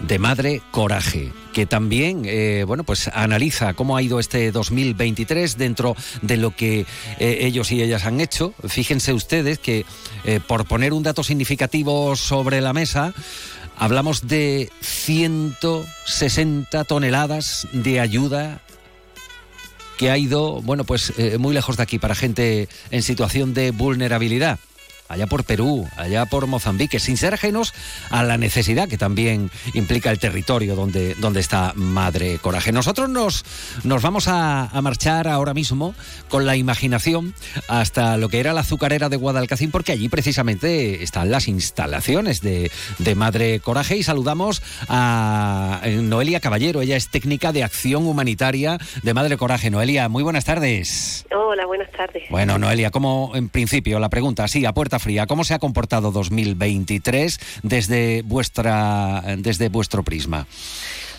de Madre Coraje, que también, eh, bueno, pues analiza cómo ha ido este 2023 dentro de lo que ellos y ellas han hecho. Fíjense ustedes que, por poner un dato significativo sobre la mesa, Hablamos de 160 toneladas de ayuda que ha ido, bueno, pues eh, muy lejos de aquí para gente en situación de vulnerabilidad. Allá por Perú, allá por Mozambique, sin ser ajenos a la necesidad que también implica el territorio donde, donde está Madre Coraje. Nosotros nos, nos vamos a, a marchar ahora mismo con la imaginación hasta lo que era la azucarera de Guadalcacín, porque allí precisamente están las instalaciones de, de Madre Coraje y saludamos a Noelia Caballero, ella es técnica de acción humanitaria de Madre Coraje. Noelia, muy buenas tardes. Hola, buenas tardes. Bueno, Noelia, ¿cómo, en principio, la pregunta, así, a puerta fría, ¿cómo se ha comportado 2023 desde, vuestra, desde vuestro prisma?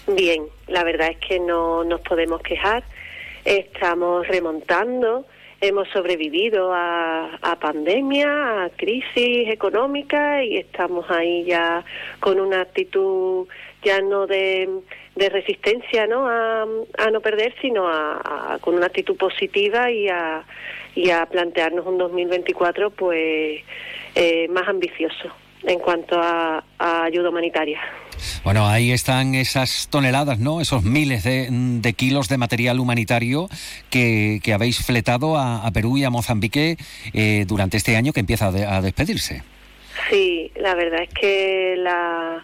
Bien, la verdad es que no nos podemos quejar. Estamos remontando, hemos sobrevivido a, a pandemia, a crisis económica y estamos ahí ya con una actitud ya no de, de resistencia ¿no? A, a no perder, sino a, con una actitud positiva y a, y a plantearnos un 2024 pues eh, más ambicioso en cuanto a, a ayuda humanitaria. Bueno, ahí están esas toneladas, ¿no? Esos miles de, de kilos de material humanitario que, que habéis fletado a, a Perú y a Mozambique eh, durante este año que empieza a, de- a despedirse. Sí, la verdad es que la,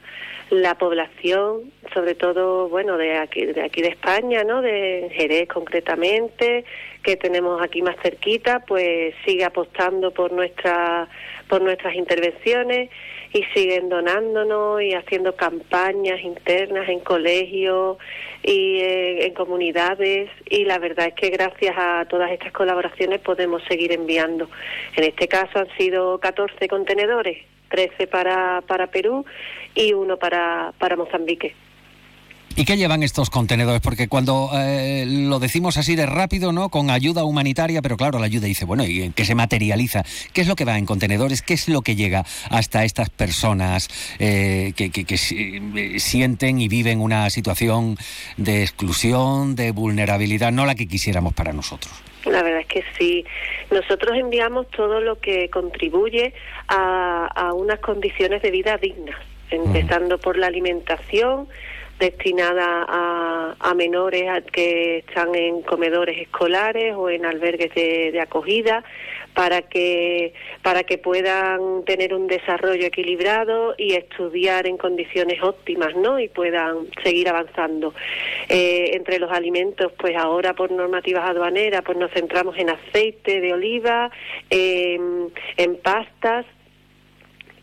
la población, sobre todo, bueno, de aquí, de aquí de España, ¿no? De Jerez concretamente, que tenemos aquí más cerquita, pues sigue apostando por nuestra, por nuestras intervenciones y siguen donándonos y haciendo campañas internas en colegios y eh, en comunidades y la verdad es que gracias a todas estas colaboraciones podemos seguir enviando. En este caso han sido 14 contenedores, 13 para, para Perú y uno para, para Mozambique. ¿Y qué llevan estos contenedores? Porque cuando eh, lo decimos así de rápido, ¿no? Con ayuda humanitaria, pero claro, la ayuda dice, bueno, ¿y en qué se materializa? ¿Qué es lo que va en contenedores? ¿Qué es lo que llega hasta estas personas eh, que, que- que eh, sienten y viven una situación de exclusión, de vulnerabilidad, no la que quisiéramos para nosotros? La verdad es que sí. Nosotros enviamos todo lo que contribuye a, a unas condiciones de vida dignas, empezando por la alimentación destinada a, a menores que están en comedores escolares o en albergues de, acogida para que para que puedan tener un desarrollo equilibrado y estudiar en condiciones óptimas, ¿no? Y puedan seguir avanzando. Eh, entre los alimentos, pues ahora por normativas aduaneras, pues nos centramos en aceite de oliva, en pastas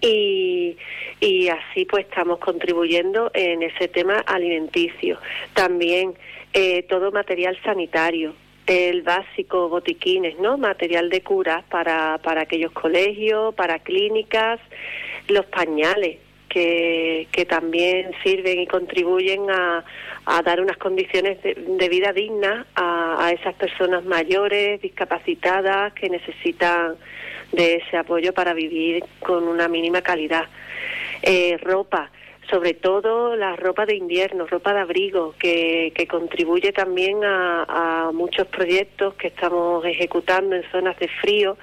y, y así pues estamos contribuyendo en ese tema alimenticio. También eh, todo material sanitario, el básico botiquines, ¿no? Material de cura para, para aquellos colegios, para clínicas, los pañales que, que también sirven y contribuyen a, a dar unas condiciones de, de vida dignas a, a esas personas mayores, discapacitadas, que necesitan de ese apoyo para vivir con una mínima calidad. Eh, ropa, sobre todo la ropa de invierno, ropa de abrigo, que, que contribuye también a, a muchos proyectos que estamos ejecutando en zonas de frío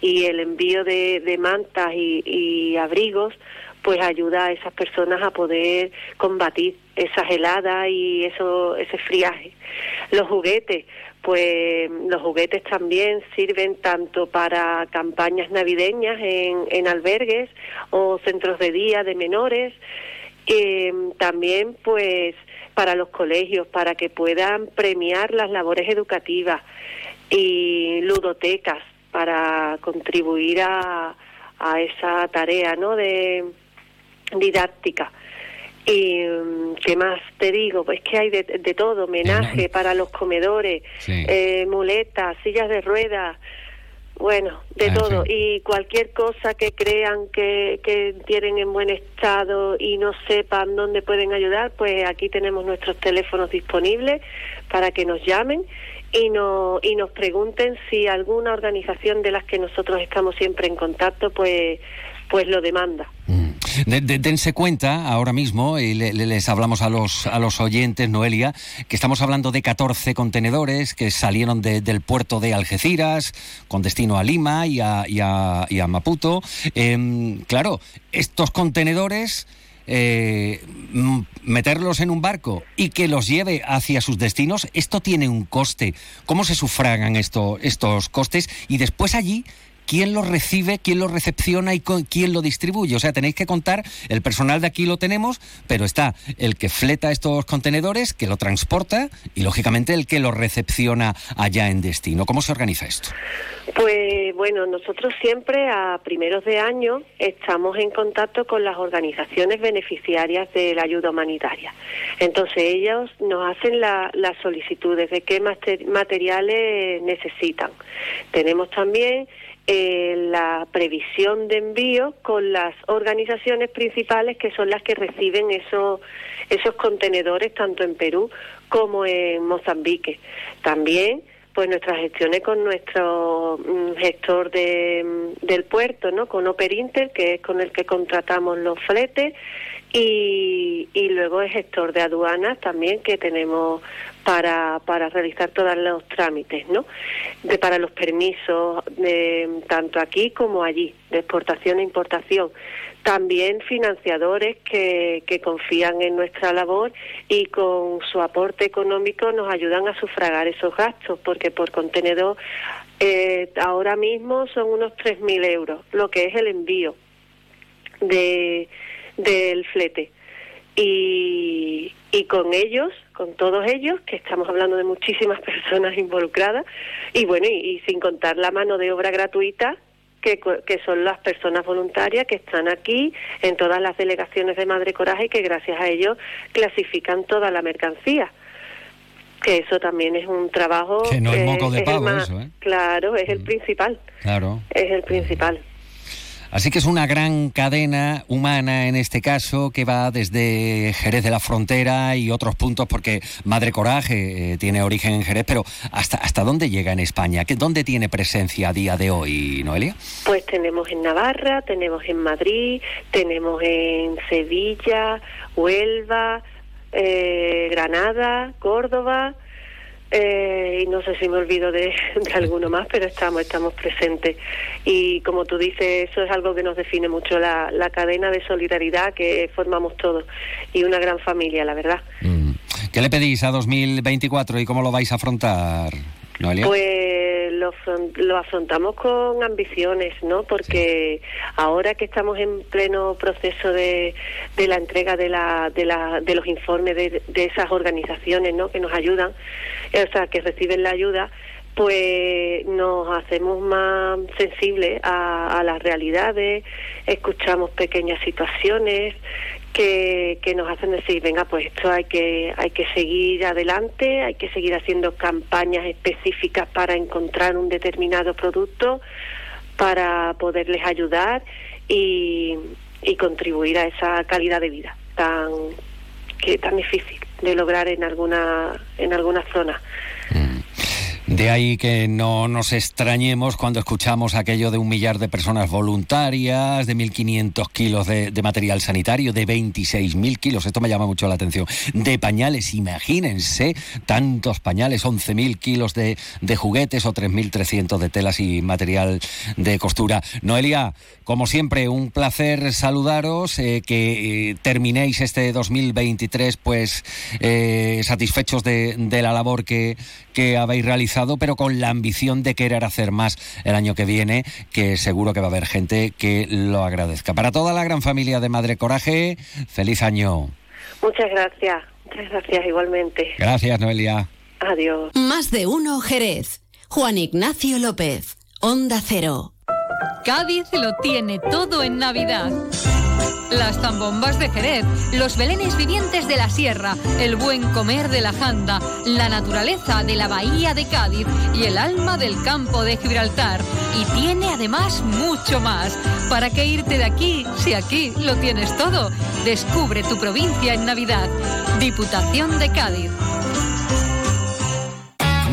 y el envío de, mantas y, y abrigos pues ayuda a esas personas a poder combatir esas heladas y eso ese friaje. Los juguetes, pues los juguetes también sirven tanto para campañas navideñas en, en albergues o centros de día de menores, eh, también pues para los colegios, para que puedan premiar las labores educativas y ludotecas para contribuir a, a esa tarea ¿no? de didáctica. Y mm, qué más te digo, pues que hay de, de todo, homenaje para los comedores, eh, muletas, sillas de ruedas, bueno, de todo. Y cualquier cosa que crean que, que tienen en buen estado y no sepan dónde pueden ayudar, pues aquí tenemos nuestros teléfonos disponibles para que nos llamen y, no, y nos pregunten si alguna organización de las que nosotros estamos siempre en contacto, pues, pues lo demanda. De- de- dense cuenta ahora mismo, y le- le- les hablamos a los, a los oyentes, Noelia, que estamos hablando de 14 contenedores que salieron de- del puerto de Algeciras con destino a Lima y a, y a- Maputo. Em, claro, estos contenedores... eh, meterlos en un barco y que los lleve hacia sus destinos, esto tiene un coste. ¿Cómo se sufragan esto, estos costes? Y después allí, quién lo recibe, quién lo recepciona y con, quién lo distribuye. O sea, tenéis que contar, el personal de aquí lo tenemos, pero está el que fleta estos contenedores, que lo transporta y, lógicamente, el que lo recepciona allá en destino. ¿Cómo se organiza esto? Pues bueno, nosotros siempre a primeros de año estamos en contacto con las organizaciones beneficiarias de la ayuda humanitaria. Entonces ellos nos hacen las solicitudes de qué materiales necesitan. Tenemos también eh, la previsión de envío con las organizaciones principales que son las que reciben esos, esos contenedores tanto en Perú como en Mozambique. También pues nuestras gestiones con nuestro mm, gestor de, mm, del puerto, ¿no? Con Operinter, que es con el que contratamos los fletes, y, y luego el gestor de aduanas también que tenemos para, para realizar todos los trámites, ¿no? De, para los permisos, de, tanto aquí como allí, de exportación e importación. También financiadores que, que confían en nuestra labor y con su aporte económico nos ayudan a sufragar esos gastos, porque por contenedor eh, ahora mismo son unos 3.000 euros, lo que es el envío de, del flete. Y, y con ellos, con todos ellos, que estamos hablando de muchísimas [LAUGHS] personas involucradas, y bueno, y, sin contar la mano de obra gratuita, que, que, son las personas voluntarias que están aquí en todas las delegaciones de Madre Coraje y que gracias a ellos clasifican toda la mercancía. Que eso también es un trabajo. Que no es moco de pavo, eso, ¿eh? Claro, es el mm. principal. Claro. Es el principal. Así que es una gran cadena humana en este caso que va desde Jerez de la Frontera y otros puntos porque Madre Coraje eh, tiene origen en Jerez, pero ¿hasta, ¿hasta dónde llega en España? ¿Dónde tiene presencia a día de hoy, Noelia? Pues tenemos en Navarra, tenemos en Madrid, tenemos en Sevilla, Huelva, eh, Granada, Córdoba eh, y no sé si me olvido [LAUGHS] de, alguno más, pero estamos, estamos presentes. Y como tú dices, eso es algo que nos define mucho, la, la cadena de solidaridad que formamos todos y una gran familia, la verdad. Mm. ¿Qué le pedís a 2024 y cómo lo vais a afrontar? Pues lo, lo, afrontamos con ambiciones, ¿no? Porque ahora que estamos en pleno proceso de, de la entrega de, la, de, la, de los informes de, de esas organizaciones, ¿no? Que nos ayudan, o sea, que reciben la ayuda, pues nos hacemos más sensibles a, a, las realidades, escuchamos pequeñas situaciones, que, que, nos hacen decir, venga, pues esto hay que, hay que seguir adelante, hay que seguir haciendo campañas específicas para encontrar un determinado producto, para poderles ayudar y, y contribuir a esa calidad de vida tan, que, tan difícil de lograr en alguna, en alguna zona. Mm. De ahí que no nos extrañemos cuando escuchamos aquello de un millar de personas voluntarias, de 1.500 kilos de, material sanitario, de 26.000 kilos, esto me llama mucho la atención, de pañales, imagínense, tantos pañales, 11.000 kilos de, juguetes o 3.300 de telas y material de costura. Noelia, como siempre, un placer saludaros, eh, que eh, terminéis este 2023 pues eh, satisfechos de, de la labor que, que habéis realizado pero con la ambición de querer hacer más el año que viene, que seguro que va a haber gente que lo agradezca. Para toda la gran familia de Madre Coraje, feliz año. Muchas gracias, muchas gracias igualmente. Gracias, Noelia. Adiós. Más de uno, Jerez. Juan Ignacio López, Onda Cero. Cádiz lo tiene todo en Navidad. Las zambombas de Jerez, los belenes vivientes de la sierra, el buen comer de la janda, la naturaleza de la bahía de Cádiz y el alma del campo de Gibraltar. Y tiene además mucho más. ¿Para qué irte de aquí si aquí lo tienes todo? Descubre tu provincia en Navidad. Diputación de Cádiz.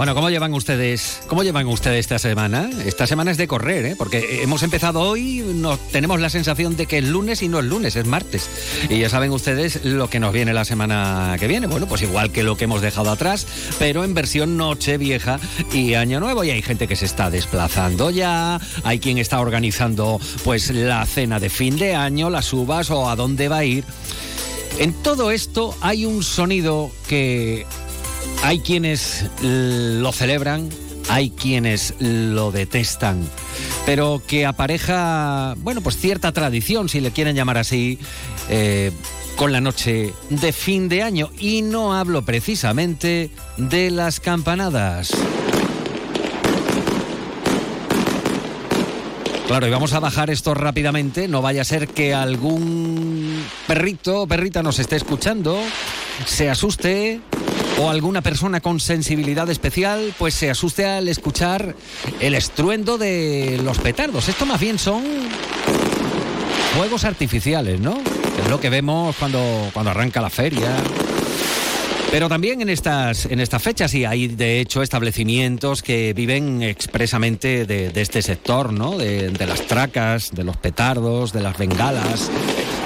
Bueno, ¿cómo llevan ustedes? ¿Cómo llevan ustedes esta semana? Esta semana es de correr, ¿eh? Porque hemos empezado hoy, no, tenemos la sensación de que es lunes y no es lunes, es martes. Y ya saben ustedes lo que nos viene la semana que viene. Bueno, pues igual que lo que hemos dejado atrás, pero en versión noche vieja y año nuevo. Y hay gente que se está desplazando ya, hay quien está organizando pues la cena de fin de año, las uvas o a dónde va a ir. En todo esto hay un sonido que hay quienes lo celebran, hay quienes lo detestan, pero que apareja, bueno, pues cierta tradición, si le quieren llamar así, eh, con la noche de fin de año. Y no hablo precisamente de las campanadas. Claro, y vamos a bajar esto rápidamente, no vaya a ser que algún perrito o perrita nos esté escuchando, se asuste o alguna persona con sensibilidad especial pues se asuste al escuchar el estruendo de los petardos. Esto más bien son fuegos artificiales, ¿no? Es lo que vemos cuando, cuando arranca la feria. Pero también en estas, en estas fechas, y hay de hecho establecimientos que viven expresamente de, este sector, ¿no? De, de las tracas, de los petardos, de las bengalas.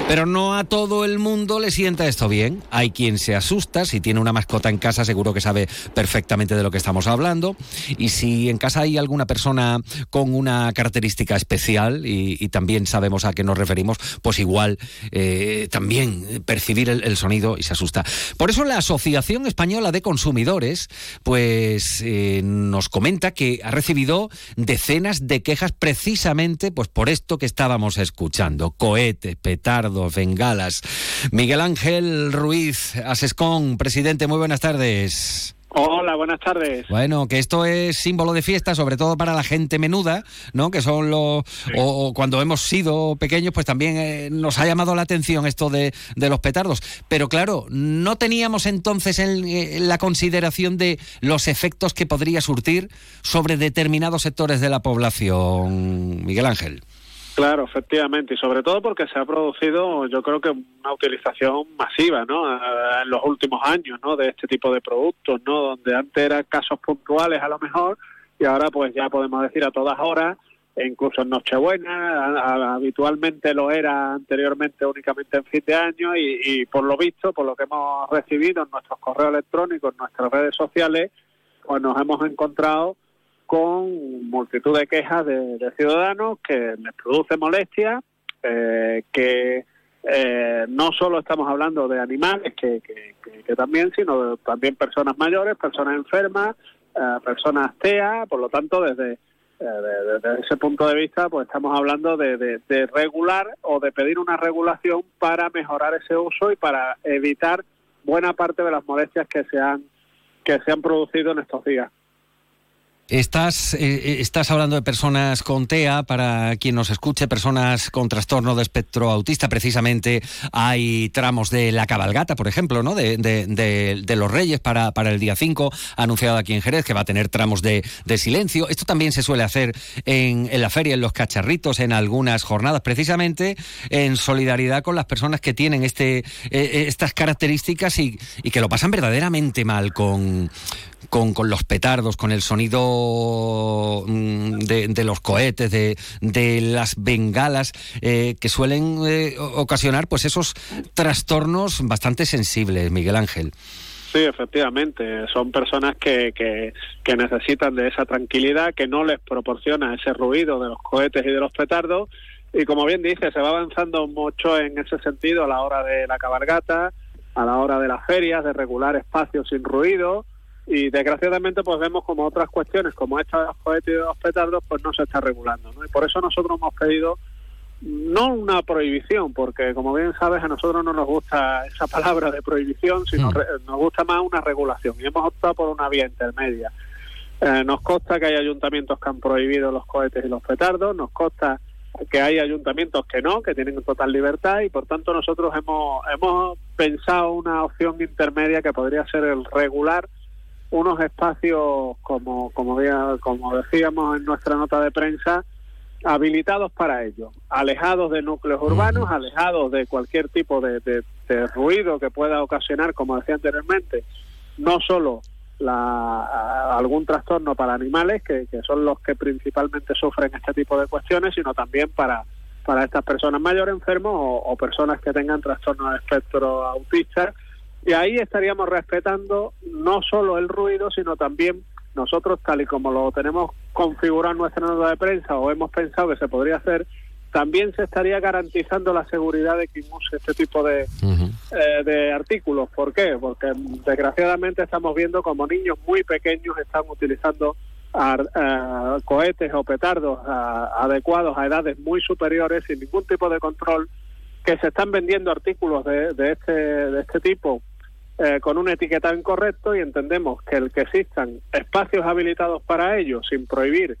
Pero no a todo el mundo le sienta esto bien. Hay quien se asusta, si tiene una mascota en casa seguro que sabe perfectamente de lo que estamos hablando. Y si en casa hay alguna persona con una característica especial y, también sabemos a qué nos referimos, pues igual eh, también percibir el, el, sonido y se asusta. Por eso la Asociación Española de Consumidores pues eh, nos comenta que ha recibido decenas de quejas precisamente pues por esto que estábamos escuchando. Cohetes, petardos bengalas. Miguel Ángel Ruiz, Asescon, presidente, muy buenas tardes. Hola, buenas tardes. Bueno, que esto es símbolo de fiesta, sobre todo para la gente menuda, ¿no? Que son los. Sí. O, o, cuando hemos sido pequeños, pues también eh, nos ha llamado la atención esto de, de, los petardos. Pero claro, no teníamos entonces en, en la consideración de los efectos que podría surtir sobre determinados sectores de la población, Miguel Ángel. Claro, efectivamente, y sobre todo porque se ha producido, yo creo que una utilización masiva, ¿no? En los últimos años, ¿no? De este tipo de productos, ¿no? Donde antes eran casos puntuales a lo mejor y ahora pues ya podemos decir a todas horas, e incluso en Nochebuena, habitualmente lo era anteriormente únicamente en fin de año y, y por lo visto, por lo que hemos recibido en nuestros correos electrónicos, en nuestras redes sociales, pues nos hemos encontrado con multitud de quejas de, de ciudadanos que les produce molestia, eh, que eh, no solo estamos hablando de animales, que, que, también, sino de, también personas mayores, personas enfermas, eh, personas TEA, por lo tanto, desde, eh, desde ese punto de vista, pues estamos hablando de, de, de regular o de pedir una regulación para mejorar ese uso y para evitar buena parte de las molestias que se han que se han producido en estos días. Estás, eh, estás hablando de personas con TEA, para quien nos escuche, personas con trastorno de espectro autista. Precisamente hay tramos de la cabalgata, por ejemplo, ¿no? de, de, de, de los Reyes para, para el día 5, anunciado aquí en Jerez, que va a tener tramos de, silencio. Esto también se suele hacer en, en, la feria, en los cacharritos, en algunas jornadas, precisamente en solidaridad con las personas que tienen este, eh, estas características y, y que lo pasan verdaderamente mal con, con, con, los petardos, con el sonido mm, de, de los cohetes, de, de, las bengalas, eh, que suelen eh, ocasionar pues esos trastornos bastante sensibles, Miguel Ángel. Sí, efectivamente. Son personas que, que, que, necesitan de esa tranquilidad, que no les proporciona ese ruido de los cohetes y de los petardos. Y como bien dice, se va avanzando mucho en ese sentido a la hora de la cabalgata, a la hora de las ferias, de regular espacios sin ruido y desgraciadamente pues vemos como otras cuestiones como esta de los cohetes y de los petardos pues no se está regulando ¿no? y por eso nosotros hemos pedido no una prohibición porque como bien sabes a nosotros no nos gusta esa palabra de prohibición sino mm. nos gusta más una regulación y hemos optado por una vía intermedia eh, nos consta que hay ayuntamientos que han prohibido los cohetes y los petardos nos consta que hay ayuntamientos que no, que tienen total libertad y por tanto nosotros hemos, hemos pensado una opción intermedia que podría ser el regular unos espacios, como, como, como decíamos en nuestra nota de prensa, habilitados para ello, alejados de núcleos urbanos, alejados de cualquier tipo de, de, de ruido que pueda ocasionar, como decía anteriormente, no solo la, algún trastorno para animales, que, que son los que principalmente sufren este tipo de cuestiones, sino también para, para estas personas mayores enfermos o, o personas que tengan trastorno de espectro autista. Y ahí estaríamos respetando no solo el ruido, sino también nosotros, tal y como lo tenemos configurado en nuestra nota de prensa o hemos pensado que se podría hacer, también se estaría garantizando la seguridad de quien use este tipo de, eh, de artículos. ¿Por qué? Porque desgraciadamente estamos viendo como niños muy pequeños están utilizando ar- eh, cohetes o petardos ah, adecuados a edades muy superiores sin ningún tipo de control, que se están vendiendo artículos de, de este, de este tipo eh, con un etiquetado incorrecto y entendemos que el que existan espacios habilitados para ello, sin prohibir,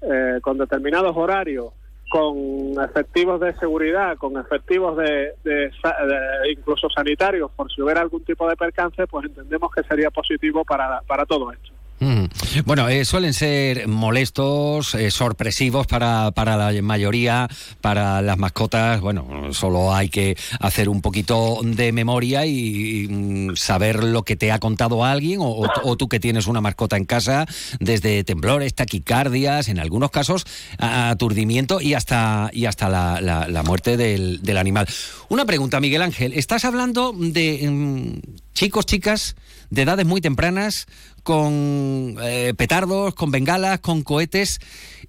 eh, con determinados horarios, con efectivos de seguridad, con efectivos de, de de incluso sanitarios, por si hubiera algún tipo de percance, pues entendemos que sería positivo para, para todo esto. Mm. Bueno, eh, suelen ser molestos, eh, sorpresivos para, para la mayoría, para las mascotas. Bueno, solo hay que hacer un poquito de memoria y, mm, saber lo que te ha contado alguien o, tú que tienes una mascota en casa, desde temblores, taquicardias, en algunos casos aturdimiento y hasta, y hasta la, la- la muerte del, del animal. Una pregunta, Miguel Ángel. Estás hablando de mm, chicos, chicas, de edades muy tempranas, con eh, petardos, con bengalas, con cohetes.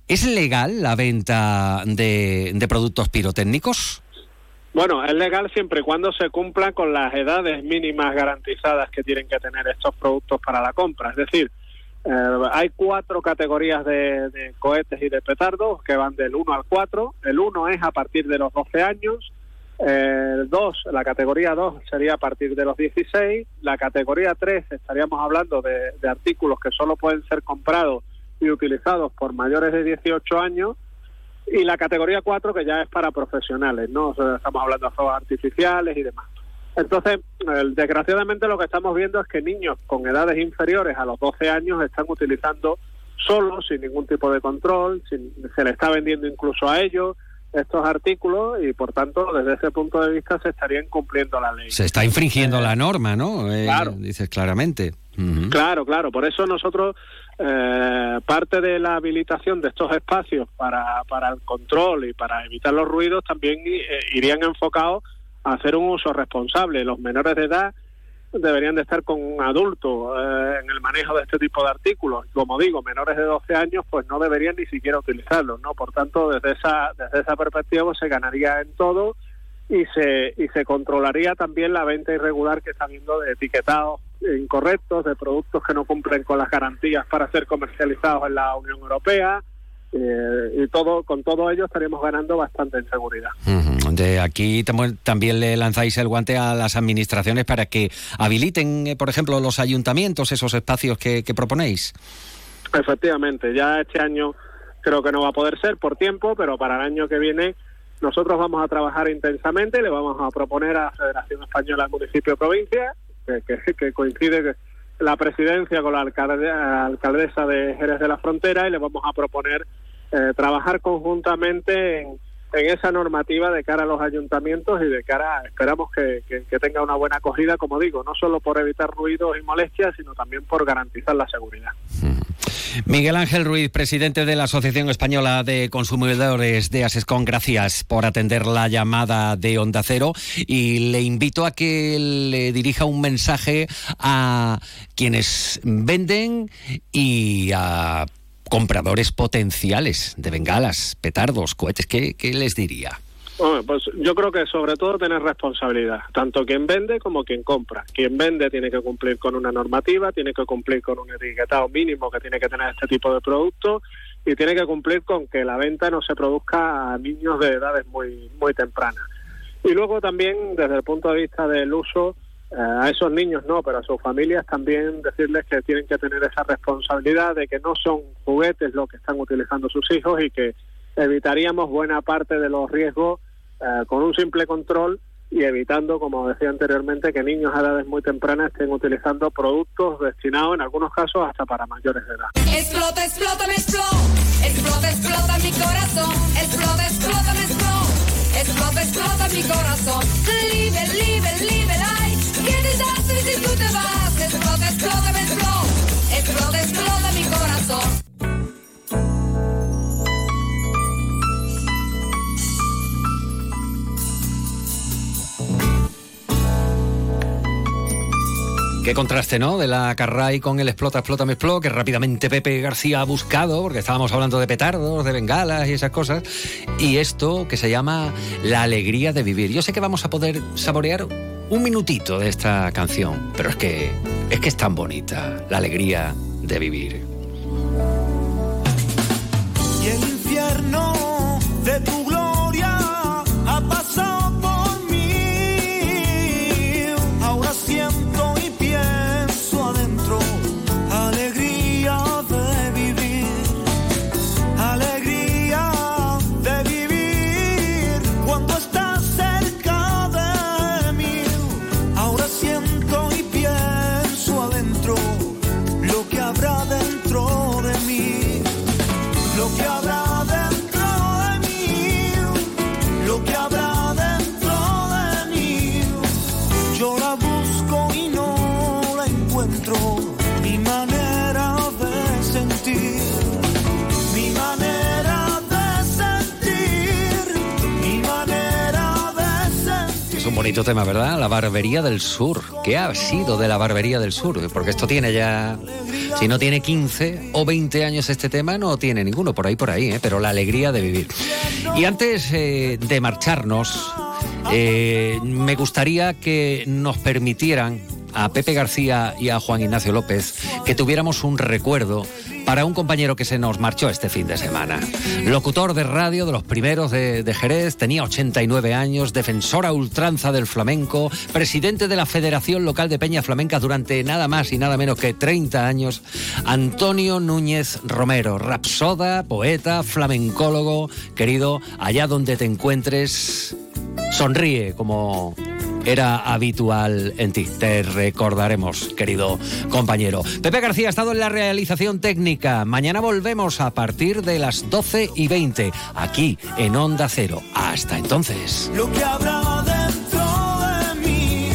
¿Es legal la venta de, productos pirotécnicos? Bueno, es legal siempre y cuando se cumpla con las edades mínimas garantizadas que tienen que tener estos productos para la compra. Es decir, eh, hay cuatro categorías de, de cohetes y de petardos que van del 1 al 4. El 1 es a partir de los 12 años. El 2, la categoría 2 sería a partir de los 16. La categoría 3 estaríamos hablando de, artículos que solo pueden ser comprados y utilizados por mayores de 18 años y la categoría 4 que ya es para profesionales, ¿no? Estamos hablando de fuegos artificiales y demás. Entonces, desgraciadamente lo que estamos viendo es que niños con edades inferiores a los 12 años están utilizando solos, sin ningún tipo de control, se le está vendiendo incluso a ellos estos artículos y por tanto desde ese punto de vista se estaría incumpliendo la ley. Se está infringiendo la norma, ¿no? Eh, Claro. Dices claramente. Claro, claro. Por eso nosotros, eh, parte de la habilitación de estos espacios para, para el control y para evitar los ruidos también eh, irían enfocados a hacer un uso responsable. Los menores de edad deberían de estar con un adulto eh, en el manejo de este tipo de artículos. Como digo, menores de 12 años pues no deberían ni siquiera utilizarlos, ¿no? Por tanto, desde esa desde esa perspectiva pues, se ganaría en todo y se y se controlaría también la venta irregular que está habiendo de etiquetados incorrectos, de productos que no cumplen con las garantías para ser comercializados en la Unión Europea. Eh, y todo con todo ello estaríamos ganando bastante en seguridad. De aquí tam- también le lanzáis el guante a las administraciones para que habiliten, eh, por ejemplo, los ayuntamientos esos espacios que, que proponéis. Efectivamente, ya este año creo que no va a poder ser por tiempo, pero para el año que viene nosotros vamos a trabajar intensamente, le vamos a proponer a la Federación Española Municipio-Provincia, que, que- que coincide la presidencia con la alcalde- alcaldesa de Jerez de la Frontera y le vamos a proponer eh, trabajar conjuntamente en, esa normativa de cara a los ayuntamientos y de cara, esperamos que, que- que tenga una buena acogida, como digo, no solo por evitar ruidos y molestias, sino también por garantizar la seguridad. Miguel Ángel Ruiz, presidente de la Asociación Española de Consumidores de Asescon, gracias por atender la llamada de Onda Cero y le invito a que le dirija un mensaje a quienes venden y a compradores potenciales de bengalas, petardos, cohetes. ¿Qué, qué les diría? Hombre, pues yo creo que sobre todo tener responsabilidad, tanto quien vende como quien compra. Quien vende tiene que cumplir con una normativa, tiene que cumplir con un etiquetado mínimo que tiene que tener este tipo de productos y tiene que cumplir con que la venta no se produzca a niños de edades muy muy tempranas. Y luego también desde el punto de vista del uso eh, a esos niños no, pero a sus familias también decirles que tienen que tener esa responsabilidad de que no son juguetes lo que están utilizando sus hijos y que evitaríamos buena parte de los riesgos eh, con un simple control y evitando, como decía anteriormente, que niños a edades muy tempranas estén utilizando productos destinados en algunos casos hasta para mayores de edad. Explota, explota, me explota. Explota, explota mi corazón. Explota, explota, me explota. Explota, explota mi corazón. Liebe, liebe, liebe, ay. Qué desastre si tú te vas. Explota, explota, me explota. Qué contraste, ¿no? De la Carray con el explota, explota, me explota, que rápidamente Pepe García ha buscado, porque estábamos hablando de petardos, de bengalas y esas cosas. Y esto que se llama la alegría de vivir. Yo sé que vamos a poder saborear un minutito de esta canción, pero es que es que es tan bonita, la alegría de vivir. Y el infierno de tu bonito tema, ¿verdad? La Barbería del Sur. ¿Qué ha sido de la Barbería del Sur? Porque esto tiene ya... Si no tiene 15 o 20 años este tema, no tiene ninguno, por ahí, por ahí, ¿eh? pero la alegría de vivir. Y antes eh, de marcharnos, eh, me gustaría que nos permitieran a Pepe García y a Juan Ignacio López que tuviéramos un recuerdo para un compañero que se nos marchó este fin de semana. Locutor de radio de los primeros de, Jerez, tenía 89 años, defensor a ultranza del flamenco, presidente de la Federación Local de Peñas Flamencas durante nada más y nada menos que 30 años, Antonio Núñez Romero, rapsoda, poeta, flamencólogo, querido, allá donde te encuentres, sonríe como era habitual en ti. Te recordaremos, querido compañero. Pepe García ha estado en la realización técnica. Mañana volvemos a partir de las 12 y 20, aquí en Onda Cero. Hasta entonces. Lo que habrá dentro de mí,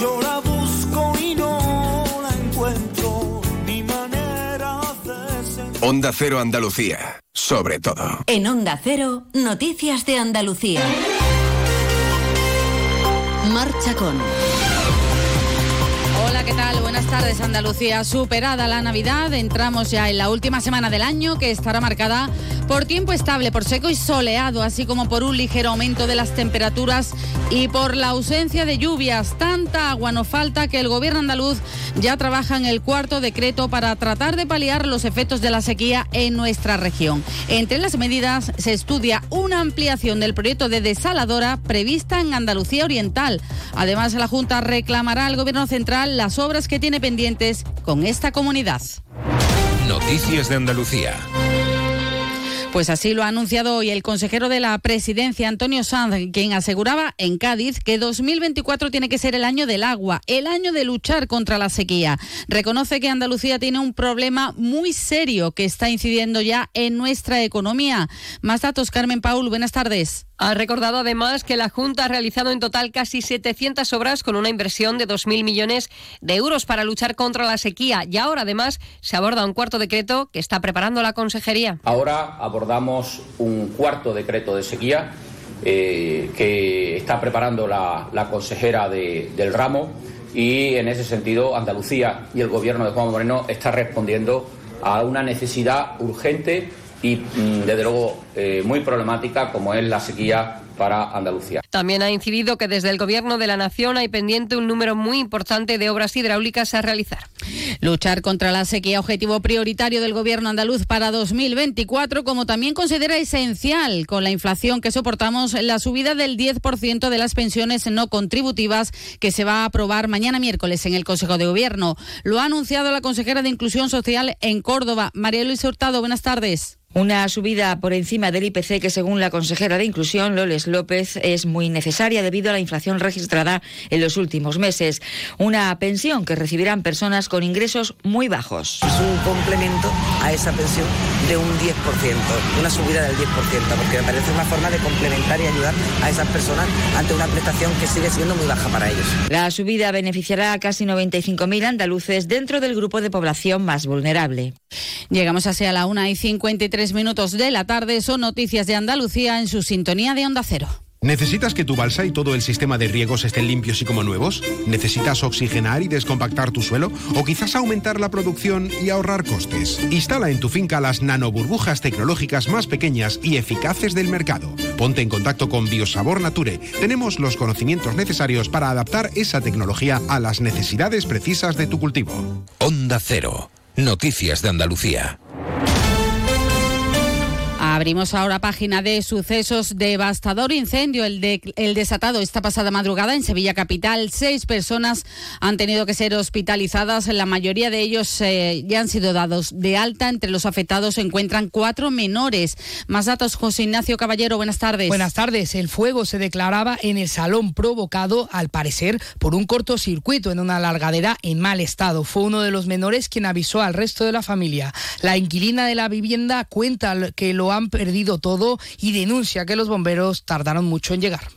yo la busco y no la encuentro. Mi manera de. Onda Cero Andalucía, sobre todo. En Onda Cero, Noticias de Andalucía. Marcha con. ¿Qué tal? Buenas tardes, Andalucía. Superada la Navidad, entramos ya en la última semana del año que estará marcada por tiempo estable, por seco y soleado, así como por un ligero aumento de las temperaturas y por la ausencia de lluvias. Tanta agua nos falta que el gobierno andaluz ya trabaja en el cuarto decreto para tratar de paliar los efectos de la sequía en nuestra región. Entre las medidas se estudia una ampliación del proyecto de desaladora prevista en Andalucía Oriental. Además, la Junta reclamará al gobierno central las obras que tiene pendientes con esta comunidad. Noticias de Andalucía. Pues así lo ha anunciado hoy el consejero de la presidencia, Antonio Sanz, quien aseguraba en Cádiz que 2024 tiene que ser el año del agua, el año de luchar contra la sequía. Reconoce que Andalucía tiene un problema muy serio que está incidiendo ya en nuestra economía. Más datos, Carmen Paul, buenas tardes. Ha recordado además que la Junta ha realizado en total casi 700 obras con una inversión de 2.000 millones de euros para luchar contra la sequía y ahora además se aborda un cuarto decreto que está preparando la Consejería. Ahora abordamos un cuarto decreto de sequía eh, que está preparando la, consejera de- del ramo y en ese sentido Andalucía y el gobierno de Juan Moreno está respondiendo a una necesidad urgente y mm, desde luego eh, muy problemática como es la sequía para Andalucía. También ha incidido que desde el Gobierno de la Nación hay pendiente un número muy importante de obras hidráulicas a realizar. Luchar contra la sequía, objetivo prioritario del gobierno andaluz para 2024, como también considera esencial con la inflación que soportamos la subida del 10% de las pensiones no contributivas que se va a aprobar mañana miércoles en el Consejo de Gobierno. Lo ha anunciado la consejera de Inclusión Social en Córdoba, María Luisa Hurtado. Buenas tardes. Una subida por encima del IPC que, según la consejera de Inclusión, Loles López, es muy necesaria debido a la inflación registrada en los últimos meses. Una pensión que recibirán personas con ingresos muy bajos. Es un complemento a esa pensión de un 10%, una subida del 10%, porque me parece una forma de complementar y ayudar a esas personas ante una prestación que sigue siendo muy baja para ellos. La subida beneficiará a casi 95.000 andaluces dentro del grupo de población más vulnerable. Llegamos así a la una y 53 minutos de la tarde. Son noticias de Andalucía en su sintonía de Onda Cero. ¿Necesitas que tu balsa y todo el sistema de riegos estén limpios y como nuevos? ¿Necesitas oxigenar y descompactar tu suelo? ¿O quizás aumentar la producción y ahorrar costes? Instala en tu finca las nanoburbujas tecnológicas más pequeñas y eficaces del mercado. Ponte en contacto con Biosabor Nature. Tenemos los conocimientos necesarios para adaptar esa tecnología a las necesidades precisas de tu cultivo. Onda Cero. Noticias de Andalucía. Abrimos ahora página de sucesos. Devastador incendio, el, de, el desatado esta pasada madrugada en Sevilla Capital. Seis personas han tenido que ser hospitalizadas. La mayoría de ellos eh, ya han sido dados de alta. Entre los afectados se encuentran cuatro menores. Más datos, José Ignacio Caballero. Buenas tardes. Buenas tardes. El fuego se declaraba en el salón provocado, al parecer, por un cortocircuito en una largadera en mal estado. Fue uno de los menores quien avisó al resto de la familia. La inquilina de la vivienda cuenta que lo han perdido todo y denuncia que los bomberos tardaron mucho en llegar.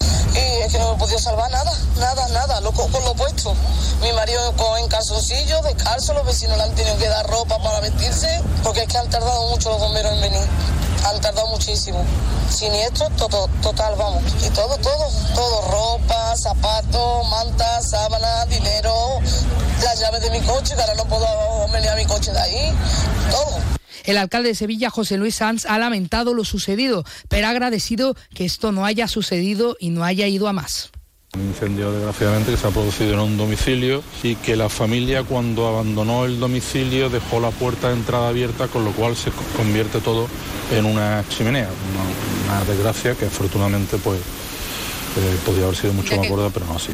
Y es que no he podido salvar nada, nada, nada, loco con lo puesto. Mi marido con en calzoncillo, descalzo, los vecinos le han tenido que dar ropa para vestirse, porque es que han tardado mucho los bomberos en venir. Han tardado muchísimo. Siniestro todo, total, vamos. Y todo, todo, todo, ropa, zapatos, mantas, sábanas, dinero, las llaves de mi coche, que ahora no puedo venir a mi coche de ahí, todo. El alcalde de Sevilla, José Luis Sanz, ha lamentado lo sucedido, pero ha agradecido que esto no haya sucedido y no haya ido a más. Un incendio desgraciadamente que se ha producido en un domicilio y que la familia cuando abandonó el domicilio dejó la puerta de entrada abierta con lo cual se convierte todo en una chimenea, una, una desgracia que afortunadamente pues eh, podría haber sido mucho más gorda pero no así.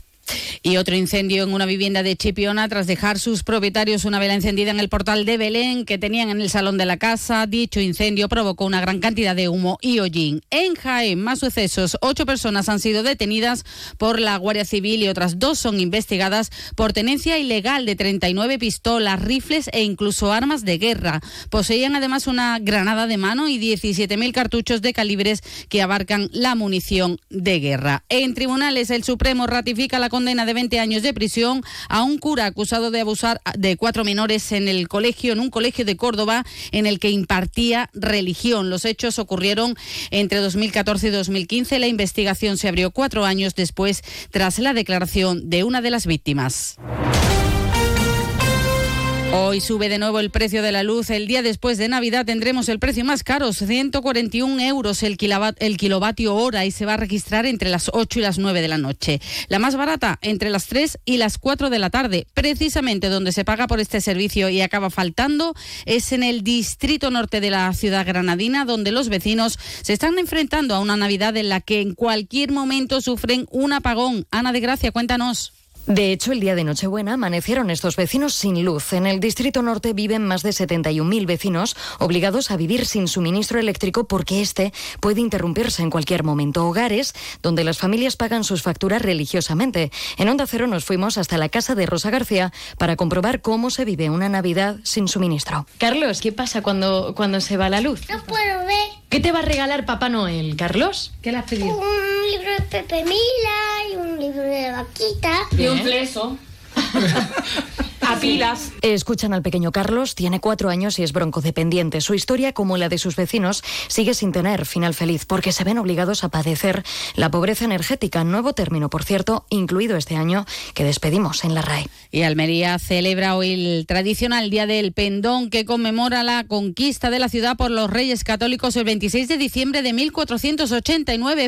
Y otro incendio en una vivienda de Chipiona tras dejar sus propietarios una vela encendida en el portal de Belén que tenían en el salón de la casa. Dicho incendio provocó una gran cantidad de humo y hollín. En Jaén, más sucesos. Ocho personas han sido detenidas por la Guardia Civil y otras dos son investigadas por tenencia ilegal de 39 pistolas, rifles e incluso armas de guerra. Poseían además una granada de mano y 17.000 cartuchos de calibres que abarcan la munición de guerra. En tribunales, el Supremo ratifica la condena de 20 años de prisión a un cura acusado de abusar de cuatro menores en el colegio, en un colegio de Córdoba, en el que impartía religión. Los hechos ocurrieron entre 2014 y 2015. La investigación se abrió cuatro años después, tras la declaración de una de las víctimas. Hoy sube de nuevo el precio de la luz. El día después de Navidad tendremos el precio más caro, 141 euros el, kilovat el kilovatio hora y se va a registrar entre las 8 y las 9 de la noche. La más barata entre las 3 y las 4 de la tarde. Precisamente donde se paga por este servicio y acaba faltando es en el distrito norte de la ciudad granadina, donde los vecinos se están enfrentando a una Navidad en la que en cualquier momento sufren un apagón. Ana de Gracia, cuéntanos. De hecho, el día de Nochebuena amanecieron estos vecinos sin luz. En el Distrito Norte viven más de 71.000 vecinos obligados a vivir sin suministro eléctrico porque este puede interrumpirse en cualquier momento. Hogares donde las familias pagan sus facturas religiosamente. En Onda Cero nos fuimos hasta la casa de Rosa García para comprobar cómo se vive una Navidad sin suministro. Carlos, ¿qué pasa cuando, cuando se va la luz? No puedo ver. ¿Qué te va a regalar Papá Noel, Carlos? ¿Qué le has pedido? Un libro de Pepe Mila y un libro de Vaquita. Y un fleso. [LAUGHS] a pilas. Escuchan al pequeño Carlos, tiene cuatro años y es broncodependiente. Su historia, como la de sus vecinos, sigue sin tener final feliz porque se ven obligados a padecer la pobreza energética, nuevo término, por cierto, incluido este año que despedimos en la RAE. Y Almería celebra hoy el tradicional Día del Pendón que conmemora la conquista de la ciudad por los Reyes Católicos el 26 de diciembre de 1489.